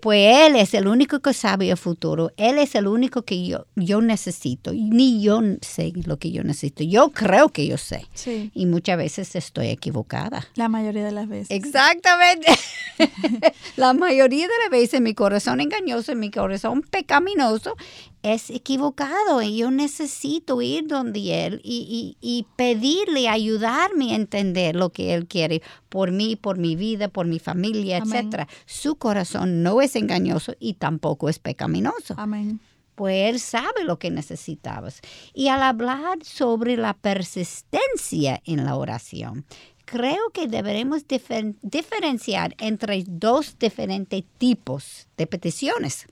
Pues Él es el único que sabe el futuro. Él es el único que yo, yo necesito. Ni yo sé lo que yo necesito. Yo creo que yo sé. Sí. Y muchas veces estoy equivocada. La mayoría de las veces. Exactamente. <laughs> <laughs> la mayoría de las veces mi corazón engañoso, mi corazón pecaminoso es equivocado y yo necesito ir donde Él y, y, y, pedirle ayudarme a entender lo que Él quiere por mí, por mi vida, por mi familia, etc. Su corazón no es engañoso y tampoco es pecaminoso. Amén. Pues Él sabe lo que necesitabas. Y al hablar sobre la persistencia en la oración, creo que deberemos diferenciar entre dos diferentes tipos de peticiones.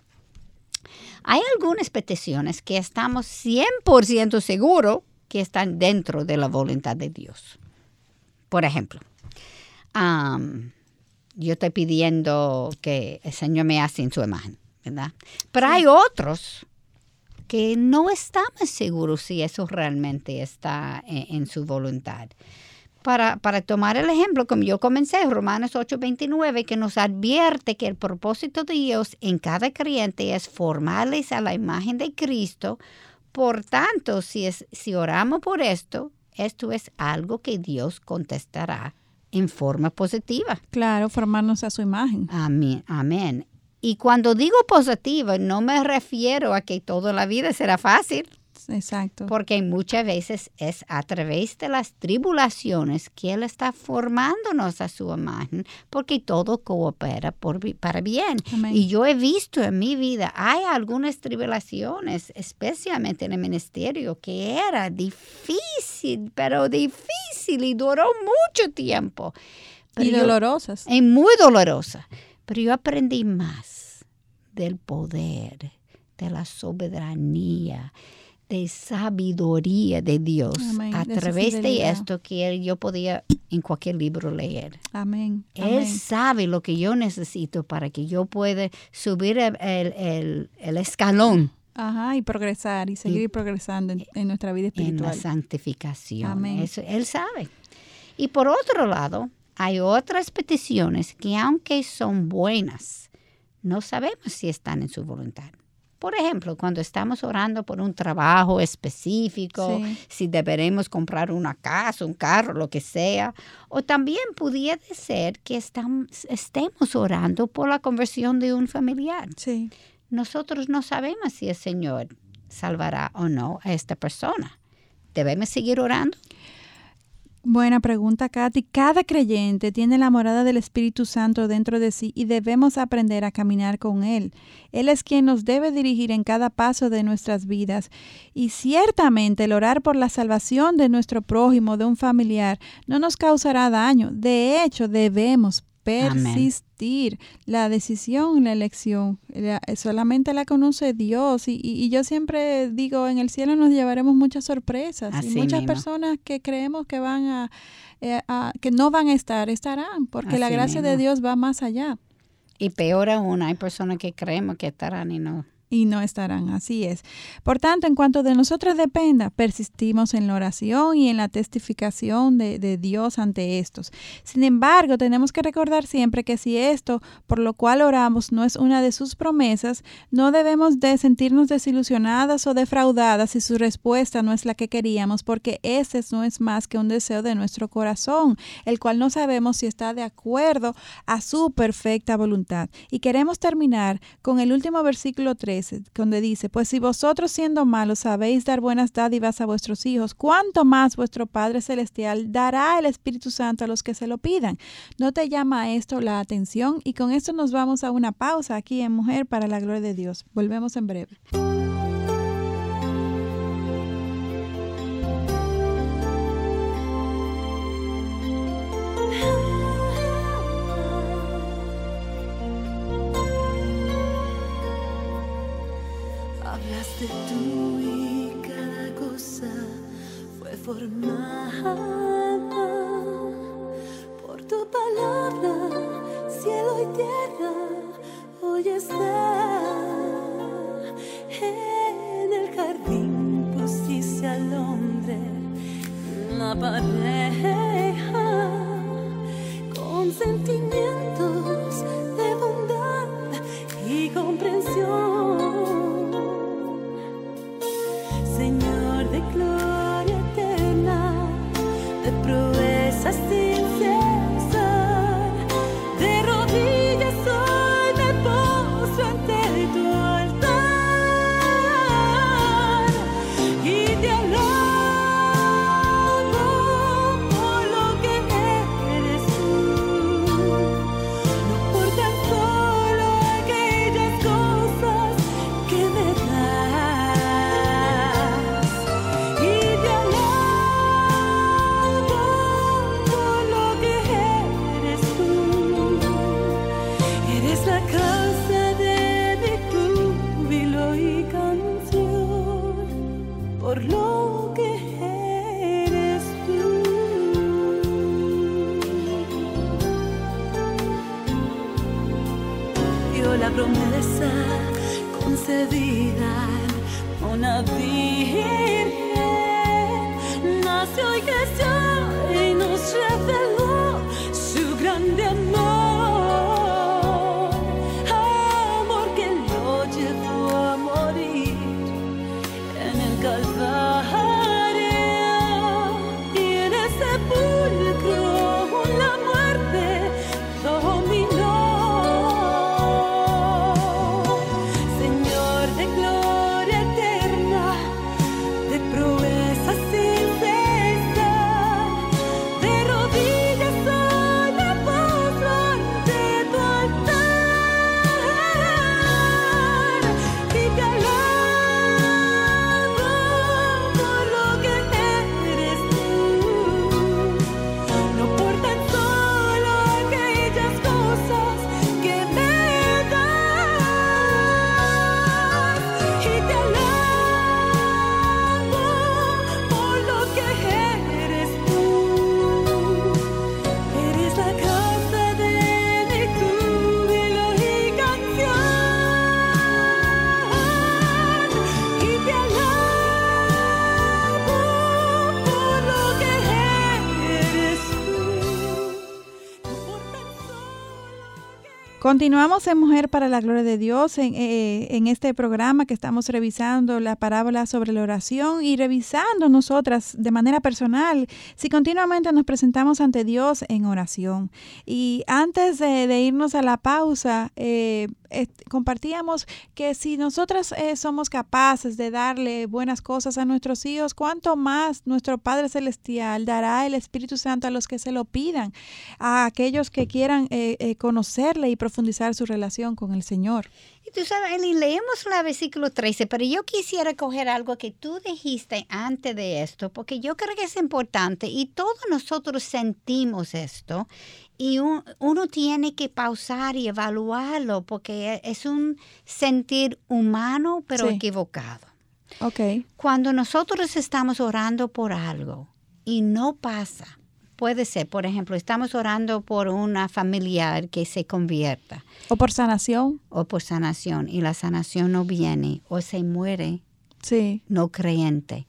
Hay algunas peticiones que estamos 100% seguros que están dentro de la voluntad de Dios. Por ejemplo, yo estoy pidiendo que el Señor me hace en su imagen, ¿verdad? Pero hay otros que no estamos seguros si eso realmente está en su voluntad para, para tomar el ejemplo, como yo comencé, Romanos 8:29, que nos advierte que el propósito de Dios en cada creyente es formarles a la imagen de Cristo. Por tanto, si, es, si oramos por esto, esto es algo que Dios contestará en forma positiva. Claro, formarnos a su imagen. Amén, amén. Y cuando digo positiva, no me refiero a que toda la vida será fácil. Exacto. Porque muchas veces es a través de las tribulaciones que Él está formándonos a su imagen, porque todo coopera por, para bien. Y yo he visto en mi vida, hay algunas tribulaciones, especialmente en el ministerio, que era difícil, pero difícil y duró mucho tiempo. y dolorosas. Y muy dolorosas. Pero yo aprendí más del poder, de la soberanía de sabiduría de Dios a través de esto que yo podía en cualquier libro leer. Amén. Él sabe lo que yo necesito para que yo pueda subir el, escalón. Ajá, y progresar y seguir progresando en, nuestra vida espiritual. En la santificación. Amén. él sabe. Y por otro lado, hay otras peticiones que aunque son buenas, no sabemos si están en su voluntad. Por ejemplo, cuando estamos orando por un trabajo específico, si deberemos comprar una casa, un carro, lo que sea, o también pudiera ser que estemos orando por la conversión de un familiar. Sí. Nosotros no sabemos si el Señor salvará o no a esta persona. ¿Debemos seguir orando? Buena pregunta, Katy. Cada creyente tiene la morada del Espíritu Santo dentro de sí y debemos aprender a caminar con Él. Él es quien nos debe dirigir en cada paso de nuestras vidas. Y ciertamente el orar por la salvación de nuestro prójimo, de un familiar, no nos causará daño. De hecho, debemos persistir. La decisión, la elección, solamente la conoce Dios. Y, yo siempre digo, en el cielo nos llevaremos muchas sorpresas. y muchas personas que creemos que van eh, a, que no van a estar, estarán, porque la gracia de Dios va más allá. Y peor aún, hay personas que creemos que estarán y no. Y no estarán. Así es. Por tanto, en cuanto de nosotros dependa, persistimos en la oración y en la testificación de, de, Dios ante estos. Sin embargo, tenemos que recordar siempre que si esto por lo cual oramos no es una de sus promesas, no debemos de sentirnos desilusionadas o defraudadas si su respuesta no es la que queríamos, porque ese no es más que un deseo de nuestro corazón, el cual no sabemos si está de acuerdo a su perfecta voluntad. Y queremos terminar con el último versículo 13, donde dice, pues si vosotros siendo malos sabéis dar buenas dádivas a vuestros hijos, ¿cuánto más vuestro Padre Celestial dará el Espíritu Santo a los que se lo pidan? ¿No te llama esto la atención? Y con esto nos vamos a una pausa aquí en Mujer para la Gloria de Dios. Volvemos en breve. Señor de gloria eterna, de proezas por lo que eres tú. Dio la promesa concedida Continuamos en Mujer para la Gloria de Dios en, eh, en este programa que estamos revisando la parábola sobre la oración y revisando nosotras de manera personal si continuamente nos presentamos ante Dios en oración. Y antes de, irnos a la pausa, eh, eh, compartíamos que si nosotras eh, somos capaces de darle buenas cosas a nuestros hijos, cuánto más nuestro Padre Celestial dará el Espíritu Santo a los que se lo pidan, a aquellos que quieran eh, eh, conocerle y profundizar su relación con el Señor. Tú sabes, Eli, leemos la versículo 13, pero yo quisiera coger algo que tú dijiste antes de esto, porque yo creo que es importante y todos nosotros sentimos esto y un- uno tiene que pausar y evaluarlo porque es un sentir humano pero Sí. equivocado. Ok, Cuando nosotros estamos orando por algo y no pasa Puede ser, por ejemplo, estamos orando por una familiar que se convierta O por sanación. o por sanación y la sanación no viene o se muere Sí. no creyente.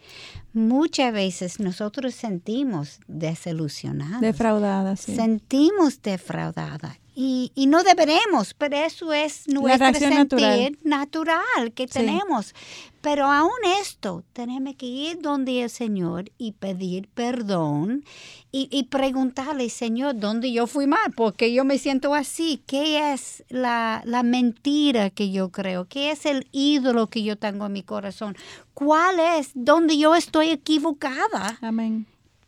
Muchas veces nosotros sentimos desilusionados. Defraudada, sí. Sentimos defraudada. Y, y no deberemos, pero eso es nuestro sentir natural. natural, que Sí. tenemos. Pero aún esto, tenemos que ir donde el Señor y pedir perdón y, y preguntarle, Señor, ¿dónde yo fui mal? Porque yo me siento así. ¿Qué es la, la mentira que yo creo? ¿Qué es el ídolo que yo tengo en mi corazón? ¿Cuál es donde yo estoy equivocada? Amén.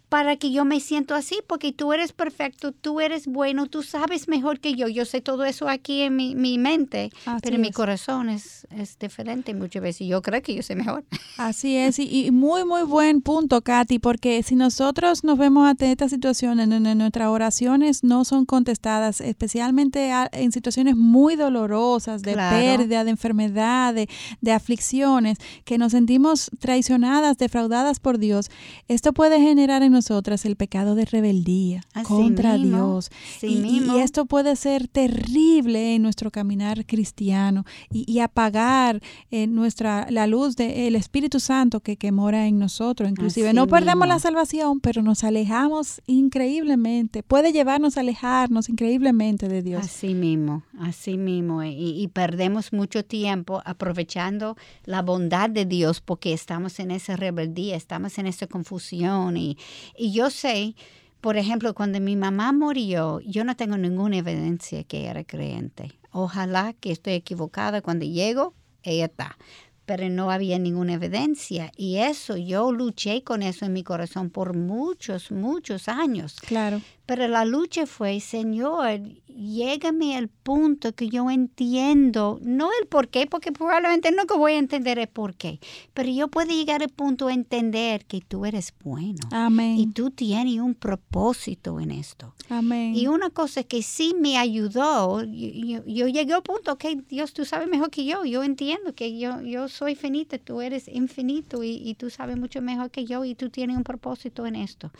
Para que yo me siento así, porque tú eres perfecto, tú eres bueno, tú sabes mejor que yo. Yo sé todo eso aquí en mi, mi mente, Así pero mi es. corazón es, es diferente muchas veces. Yo creo que yo sé mejor. Así es, y, y muy, muy buen punto, Katy, porque si nosotros nos vemos ante esta situación en donde nuestras oraciones no son contestadas, especialmente en situaciones muy dolorosas, de Claro. pérdida, de enfermedad, de, de aflicciones, que nos sentimos traicionadas, defraudadas por Dios, esto puede generar en nosotras el pecado de rebeldía Así contra mismo, Dios. y, esto puede ser terrible en nuestro caminar cristiano y, y apagar eh, nuestra la luz del Espíritu Santo que, que mora en nosotros. Inclusive Así no perdemos mismo. la salvación, pero nos alejamos increíblemente. Puede llevarnos a alejarnos increíblemente de Dios. Así mismo, así mismo. Y, y perdemos mucho tiempo aprovechando la bondad de Dios porque estamos en esa rebeldía, estamos en esa confusión. Y, y yo sé, por ejemplo, cuando mi mamá murió, yo no tengo ninguna evidencia que era creyente. Ojalá que estoy equivocada. Cuando llego, ella está. Pero no había ninguna evidencia. Y eso, yo luché con eso en mi corazón por muchos, muchos años. Claro. Pero la lucha fue, Señor, llégame al punto que yo entiendo, no el por qué, porque probablemente nunca voy a entender el por qué, pero yo puedo llegar al punto de entender que tú eres bueno Amén. y tú tienes un propósito en esto. Amén. Y una cosa que sí me ayudó, yo, yo- yo llegué al punto, ok, Dios, tú sabes mejor que yo, yo entiendo que yo, yo soy finita, tú eres infinito y, y tú sabes mucho mejor que yo y tú tienes un propósito en esto.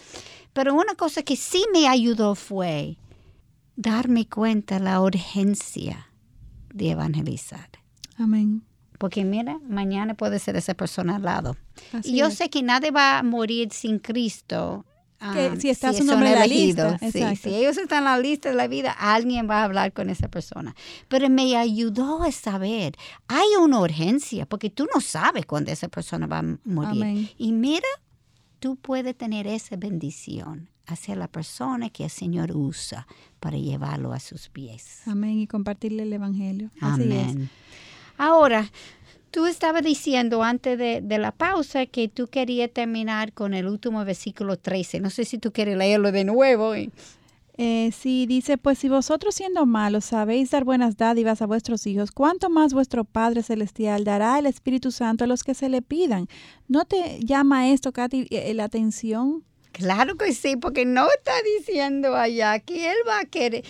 Pero una cosa que sí me ayudó fue darme cuenta la urgencia de evangelizar. Amén. Porque mira, mañana puede ser esa persona al lado. Así y yo es. sé que nadie va a morir sin Cristo. Que ah, si está su son nombre en la lista, Sí, si ellos están en la lista de la vida, alguien va a hablar con esa persona. Pero me ayudó a saber, hay una urgencia, porque tú no sabes cuándo esa persona va a morir. Amén. Y mira, tú puedes tener esa bendición hacia la persona que el Señor usa para llevarlo a sus pies. Amén. Y compartirle el Evangelio. Así es. Amén. Ahora, tú estabas diciendo antes de, de la pausa que tú querías terminar con el último versículo 13. No sé si tú quieres leerlo de nuevo. y- Eh, sí, dice, pues si vosotros siendo malos sabéis dar buenas dádivas a vuestros hijos, ¿cuánto más vuestro Padre Celestial dará el Espíritu Santo a los que se le pidan? ¿No te llama esto, Katy, eh, la atención? Claro que sí, porque no está diciendo allá que Él va a querer,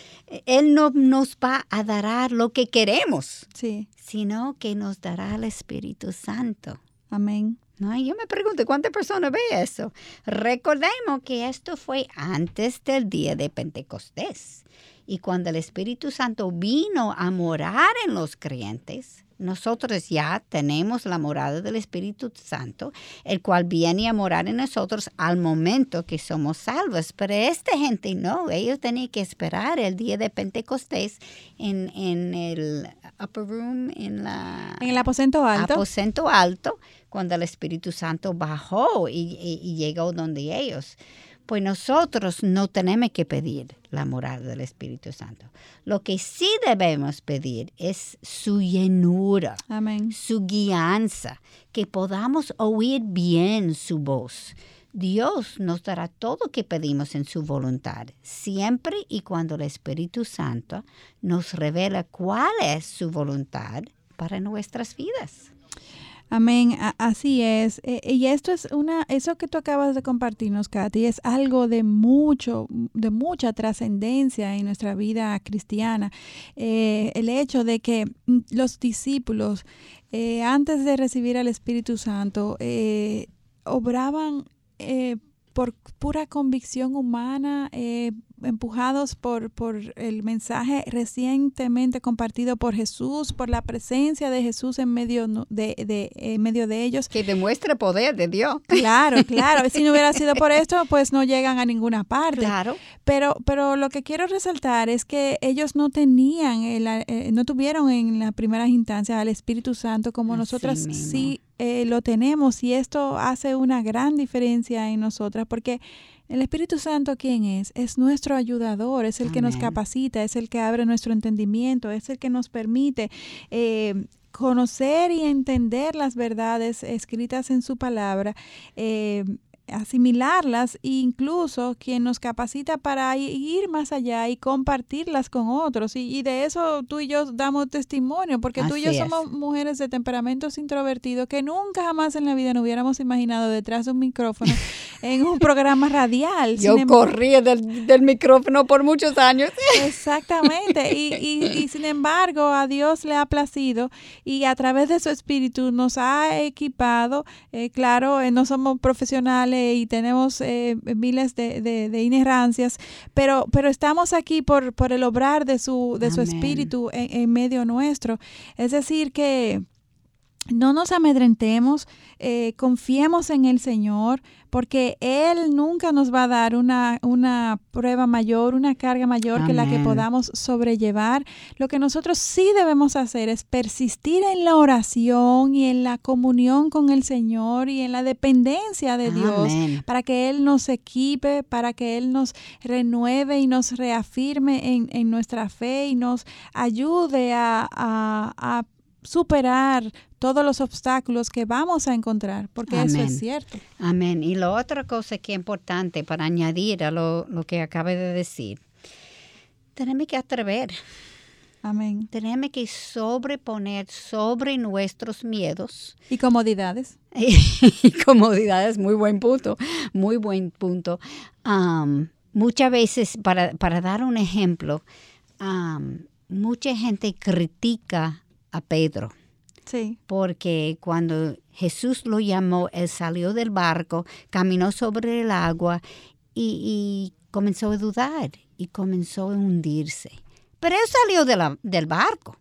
Él no nos va a dar lo que queremos, Sí, sino que nos dará el Espíritu Santo. amén. No, yo me pregunto, ¿cuántas personas ve eso? Recordemos que esto fue antes del día de Pentecostés. Y cuando el Espíritu Santo vino a morar en los creyentes, nosotros ya tenemos la morada del Espíritu Santo, el cual viene a morar en nosotros al momento que somos salvos. Pero esta gente no, ellos tenían que esperar el día de Pentecostés en, en el upper room, en la En el aposento alto. aposento alto cuando el Espíritu Santo bajó y, y- y llegó donde ellos. Pues nosotros no tenemos que pedir la moral del Espíritu Santo. Lo que sí debemos pedir es su llenura, Amén. su guianza, que podamos oír bien su voz. Dios nos dará todo lo que pedimos en su voluntad, siempre y cuando el Espíritu Santo nos revela cuál es su voluntad para nuestras vidas. Amén, así es. Eh, y esto es una, eso que tú acabas de compartirnos, Katy, es algo de mucho, de mucha trascendencia en nuestra vida cristiana. Eh, el hecho de que mm, los discípulos, eh, antes de recibir al Espíritu Santo, eh, obraban eh, por pura convicción humana, eh, empujados por, por el mensaje recientemente compartido por Jesús, por la presencia de Jesús en medio de, de- en medio de ellos. Que demuestre poder de Dios. Claro, claro. Si no hubiera sido por <laughs> esto, pues no llegan a ninguna parte. Claro. Pero, pero lo que quiero resaltar es que ellos no tenían, el, eh, no tuvieron en las primeras instancias al Espíritu Santo como Así nosotras mismo. sí eh, lo tenemos y esto hace una gran diferencia en nosotras porque el Espíritu Santo, ¿quién es? Es nuestro ayudador, es el que nos capacita, es el que abre nuestro entendimiento, es el que nos permite eh, conocer y entender las verdades escritas en su palabra. eh, asimilarlas e incluso quien nos capacita para ir más allá y compartirlas con otros. Y, y de eso tú y yo damos testimonio, porque tú y yo Así es. somos mujeres de temperamentos introvertidos que nunca jamás en la vida nos hubiéramos imaginado detrás de un micrófono <laughs> en un programa radial. Yo Sin em- corrí del, del micrófono por muchos años. Exactamente. Y, y, y sin embargo, a Dios le ha placido y a través de su espíritu nos ha equipado. Eh, claro, eh, no somos profesionales y tenemos eh, miles de, de, de inerrancias, pero, pero estamos aquí por, por el obrar de su, de su espíritu en, en medio nuestro. Es decir, que no nos amedrentemos, eh, confiemos en el Señor, porque Él nunca nos va a dar una, una prueba mayor, una carga mayor que la que podamos sobrellevar. Lo que nosotros sí debemos hacer es persistir en la oración y en la comunión con el Señor y en la dependencia de Dios Amén. para que Él nos equipe, para que Él nos renueve y nos reafirme en, en nuestra fe y nos ayude a, a- a superar todos los obstáculos que vamos a encontrar, porque eso es cierto. Amén. Y la otra cosa que es importante para añadir a lo, lo que acabé de decir, tenemos que atrever, Amén. tenemos que sobreponer sobre nuestros miedos Y comodidades. <laughs> y comodidades, muy buen punto, muy buen punto. Muchas veces, para, para dar un ejemplo, mucha gente critica a Pedro Sí. porque cuando Jesús lo llamó, él salió del barco, caminó sobre el agua y, y comenzó a dudar y comenzó a hundirse. Pero él salió de la- del barco.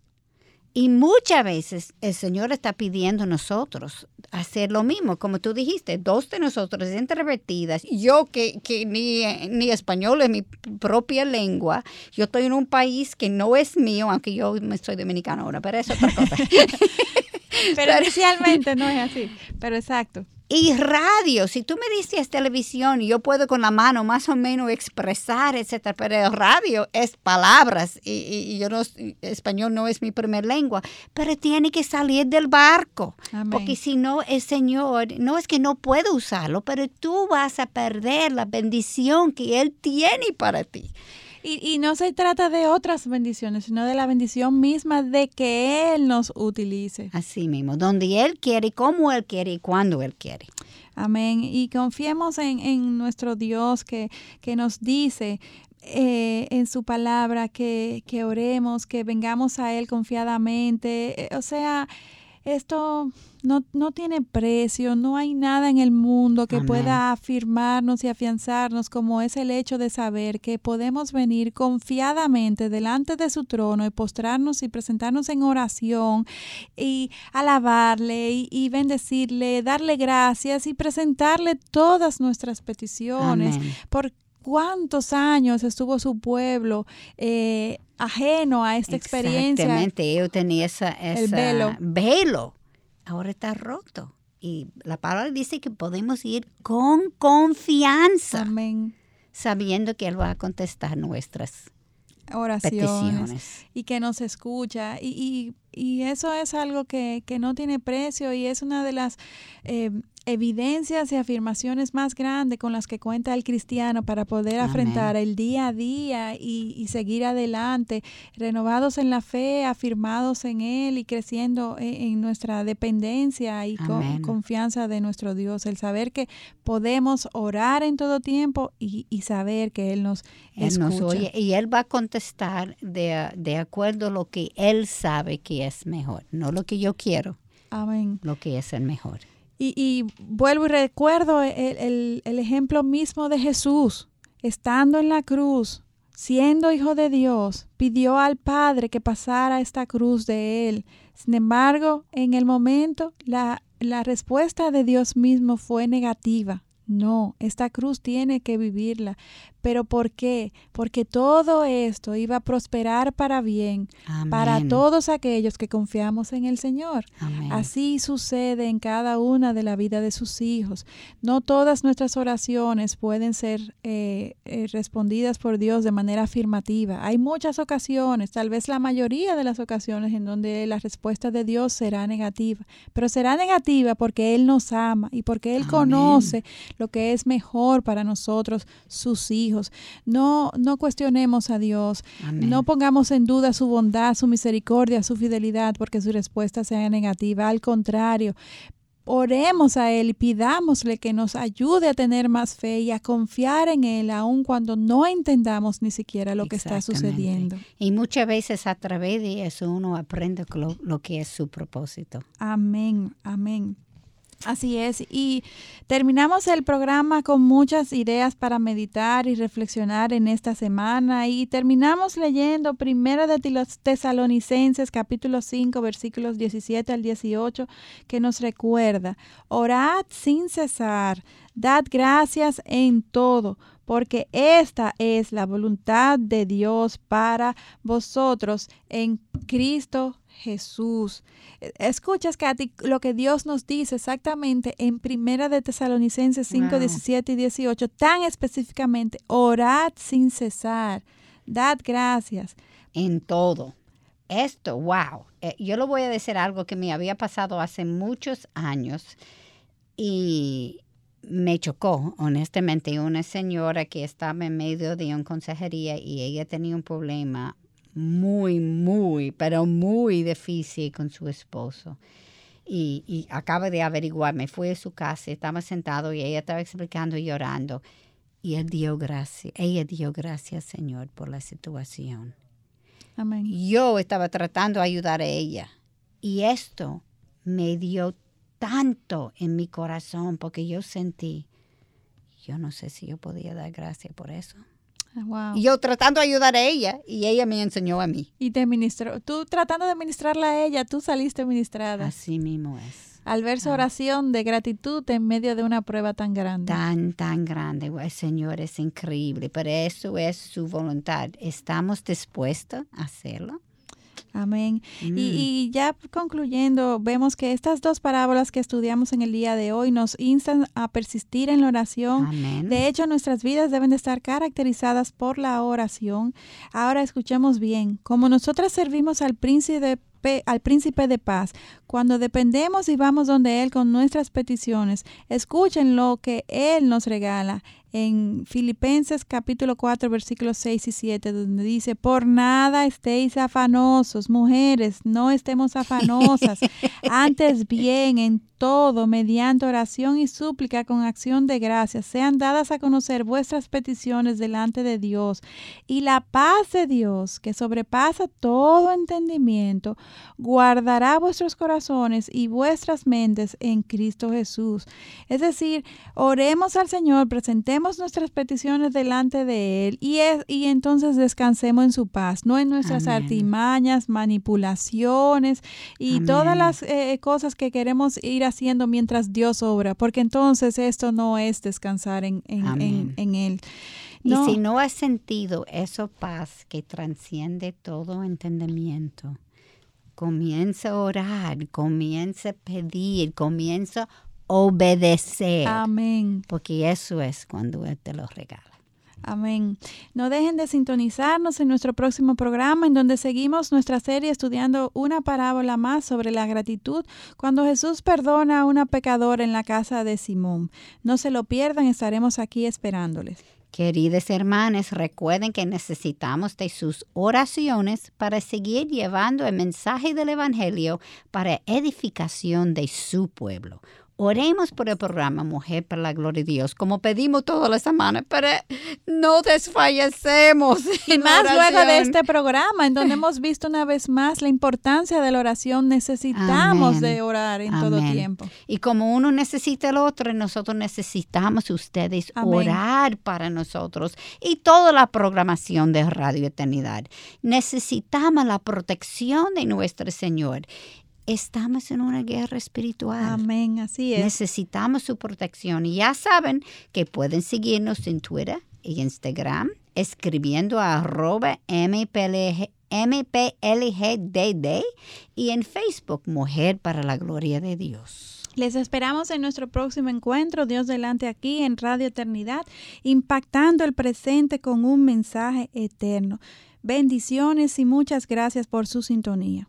Y muchas veces el Señor está pidiendo a nosotros hacer lo mismo, como tú dijiste, dos de nosotros introvertidas, yo que, que ni, ni español es mi propia lengua, yo estoy en un país que no es mío, aunque yo me soy dominicana ahora, pero es otra cosa. <laughs> Pero inicialmente no es así, pero exacto. Y radio, si tú me dices televisión, yo puedo con la mano más o menos expresar, etcétera, pero radio es palabras y, y- y yo no, español no es mi primer lengua, pero tiene que salir del barco, Amén. porque si no, el Señor, no es que no puedo usarlo, pero tú vas a perder la bendición que Él tiene para ti. Y, y no se trata de otras bendiciones, sino de la bendición misma de que Él nos utilice. Así mismo, donde Él quiere, como Él quiere y cuando Él quiere. Amén. Y confiemos en, en nuestro Dios que, que nos dice eh, en su palabra que, que oremos, que vengamos a Él confiadamente. Eh, o sea, esto no, no tiene precio, no hay nada en el mundo que Amén. pueda afirmarnos y afianzarnos como es el hecho de saber que podemos venir confiadamente delante de su trono y postrarnos y presentarnos en oración y alabarle y, y bendecirle, darle gracias y presentarle todas nuestras peticiones. Amén. Cuántos años estuvo su pueblo eh, ajeno a esta experiencia. Exactamente, yo tenía esa, El esa velo. velo. Ahora está roto. Y la palabra dice que podemos ir con confianza, Amén. sabiendo que Él va a contestar nuestras Oraciones. peticiones. y que nos escucha. Y, y- y eso es algo que, que no tiene precio y es una de las eh, evidencias y afirmaciones más grandes con las que cuenta el cristiano para poder afrontar el día a día y, y seguir adelante, renovados en la fe, afirmados en Él y creciendo en, en nuestra dependencia y con- confianza de nuestro Dios. El saber que podemos orar en todo tiempo y, y saber que Él nos Él escucha. nos oye y Él va a contestar de, de acuerdo a lo que Él sabe que es mejor, no lo que yo quiero, Amén. lo que es el mejor. Y, y vuelvo y recuerdo el, el- el ejemplo mismo de Jesús, estando en la cruz, siendo hijo de Dios, pidió al Padre que pasara esta cruz de él. Sin embargo, en el momento, la, la respuesta de Dios mismo fue negativa. No, esta cruz tiene que vivirla. ¿Pero por qué? Porque todo esto iba a prosperar para bien, para todos aquellos que confiamos en el Señor. Amén. Así sucede en cada una de la vida de sus hijos. No todas nuestras oraciones pueden ser eh, eh, respondidas por Dios de manera afirmativa. Hay muchas ocasiones, tal vez la mayoría de las ocasiones en donde la respuesta de Dios será negativa, pero será negativa porque Él nos ama y porque Él Amén. conoce lo que es mejor para nosotros, sus hijos. No, no cuestionemos a Dios, Amén. no pongamos en duda su bondad, su misericordia, su fidelidad, porque su respuesta sea negativa. Al contrario, oremos a Él y pidámosle que nos ayude a tener más fe y a confiar en Él, aun cuando no entendamos ni siquiera lo que está sucediendo. Y muchas veces a través de eso uno aprende lo, lo que es su propósito. Amén, amén. Así es. Y terminamos el programa con muchas ideas para meditar y reflexionar en esta semana. Y terminamos leyendo primero de los Tesalonicenses, capítulo 5, versículos 17 al 18, que nos recuerda, orad sin cesar, dad gracias en todo, porque esta es la voluntad de Dios para vosotros en Cristo. Eh, Escuchas, Katy, lo que Dios nos dice exactamente en Primera de Tesalonicenses 5, Wow. 17 y 18, tan específicamente, orad sin cesar, dad gracias. en todo. Esto, wow. Eh, yo le voy a decir algo que me había pasado hace muchos años y me chocó, honestamente. Una señora que estaba en medio de una consejería y ella tenía un problema muy, muy, pero muy difícil con su esposo. Y, y acaba de averiguar, me fui a su casa, estaba sentado y ella estaba explicando y llorando. Y él dio gracias, ella dio gracias, Señor, por la situación Amén. yo estaba tratando de ayudar a ella. Y esto me dio tanto en mi corazón porque yo sentí, yo no sé si yo podía dar gracias por eso. Wow. Y yo tratando de ayudar a ella y ella me enseñó a mí. Y te ministró, tú tratando de ministrarla a ella, tú saliste ministrada. Así mismo es. Al ver su Ah. oración de gratitud en medio de una prueba tan grande. Tan, tan grande. El Señor es increíble, pero eso es su voluntad. ¿Estamos dispuestos a hacerlo? Amén. Y, Mm. y ya concluyendo, vemos que estas dos parábolas que estudiamos en el día de hoy nos instan a persistir en la oración. Amén. De hecho, nuestras vidas deben de estar caracterizadas por la oración. Ahora escuchemos bien, como nosotras servimos al príncipe al príncipe de paz, cuando dependemos y vamos donde Él con nuestras peticiones, escuchen lo que Él nos regala en Filipenses capítulo 4 versículos 6 y 7, donde dice, por nada estéis afanosos, mujeres, no estemos <laughs> afanosas, antes bien en todo, mediante oración y súplica con acción de gracias, sean dadas a conocer vuestras peticiones delante de Dios, y la paz de Dios, que sobrepasa todo entendimiento, guardará vuestros corazones y vuestras mentes en Cristo Jesús. Es decir, oremos al Señor, presentemos nuestras peticiones delante de Él y, es- y entonces descansemos en su paz, no en nuestras Amén. artimañas, manipulaciones y Amén. todas las eh, cosas que queremos ir haciendo mientras Dios obra, porque entonces esto no es descansar en, en- en- Él. Y si no has sentido esa paz que transciende todo entendimiento, comienza a orar, comienza a pedir, comienza a obedecer, Amén. porque eso es cuando Él te lo regala. Amén. No dejen de sintonizarnos en nuestro próximo programa en donde seguimos nuestra serie estudiando una parábola más sobre la gratitud cuando Jesús perdona a una pecadora en la casa de Simón. No se lo pierdan, estaremos aquí esperándoles. Queridas hermanas, recuerden que necesitamos de sus oraciones para seguir llevando el mensaje del Evangelio para edificación de su pueblo. Oremos por el programa Mujer para la Gloria de Dios, como pedimos toda la semana, pero no desfallecemos. <laughs> Y más luego de oración. este programa, en donde hemos visto una vez más la importancia de la oración, necesitamos Amén. de orar en todo Amén. tiempo. Y como uno necesita el otro, nosotros necesitamos ustedes Amén. orar para nosotros y toda la programación de Radio Eternidad. Necesitamos la protección de nuestro Señor. Estamos en una guerra espiritual. Amén, así es. Necesitamos su protección. Y ya saben que pueden seguirnos en Twitter y Instagram escribiendo a arroba MPLG MPLGDD y en Facebook Mujer para la Gloria de Dios. Les esperamos en nuestro próximo encuentro, Dios delante aquí en Radio Eternidad, impactando el presente con un mensaje eterno. Bendiciones y muchas gracias por su sintonía.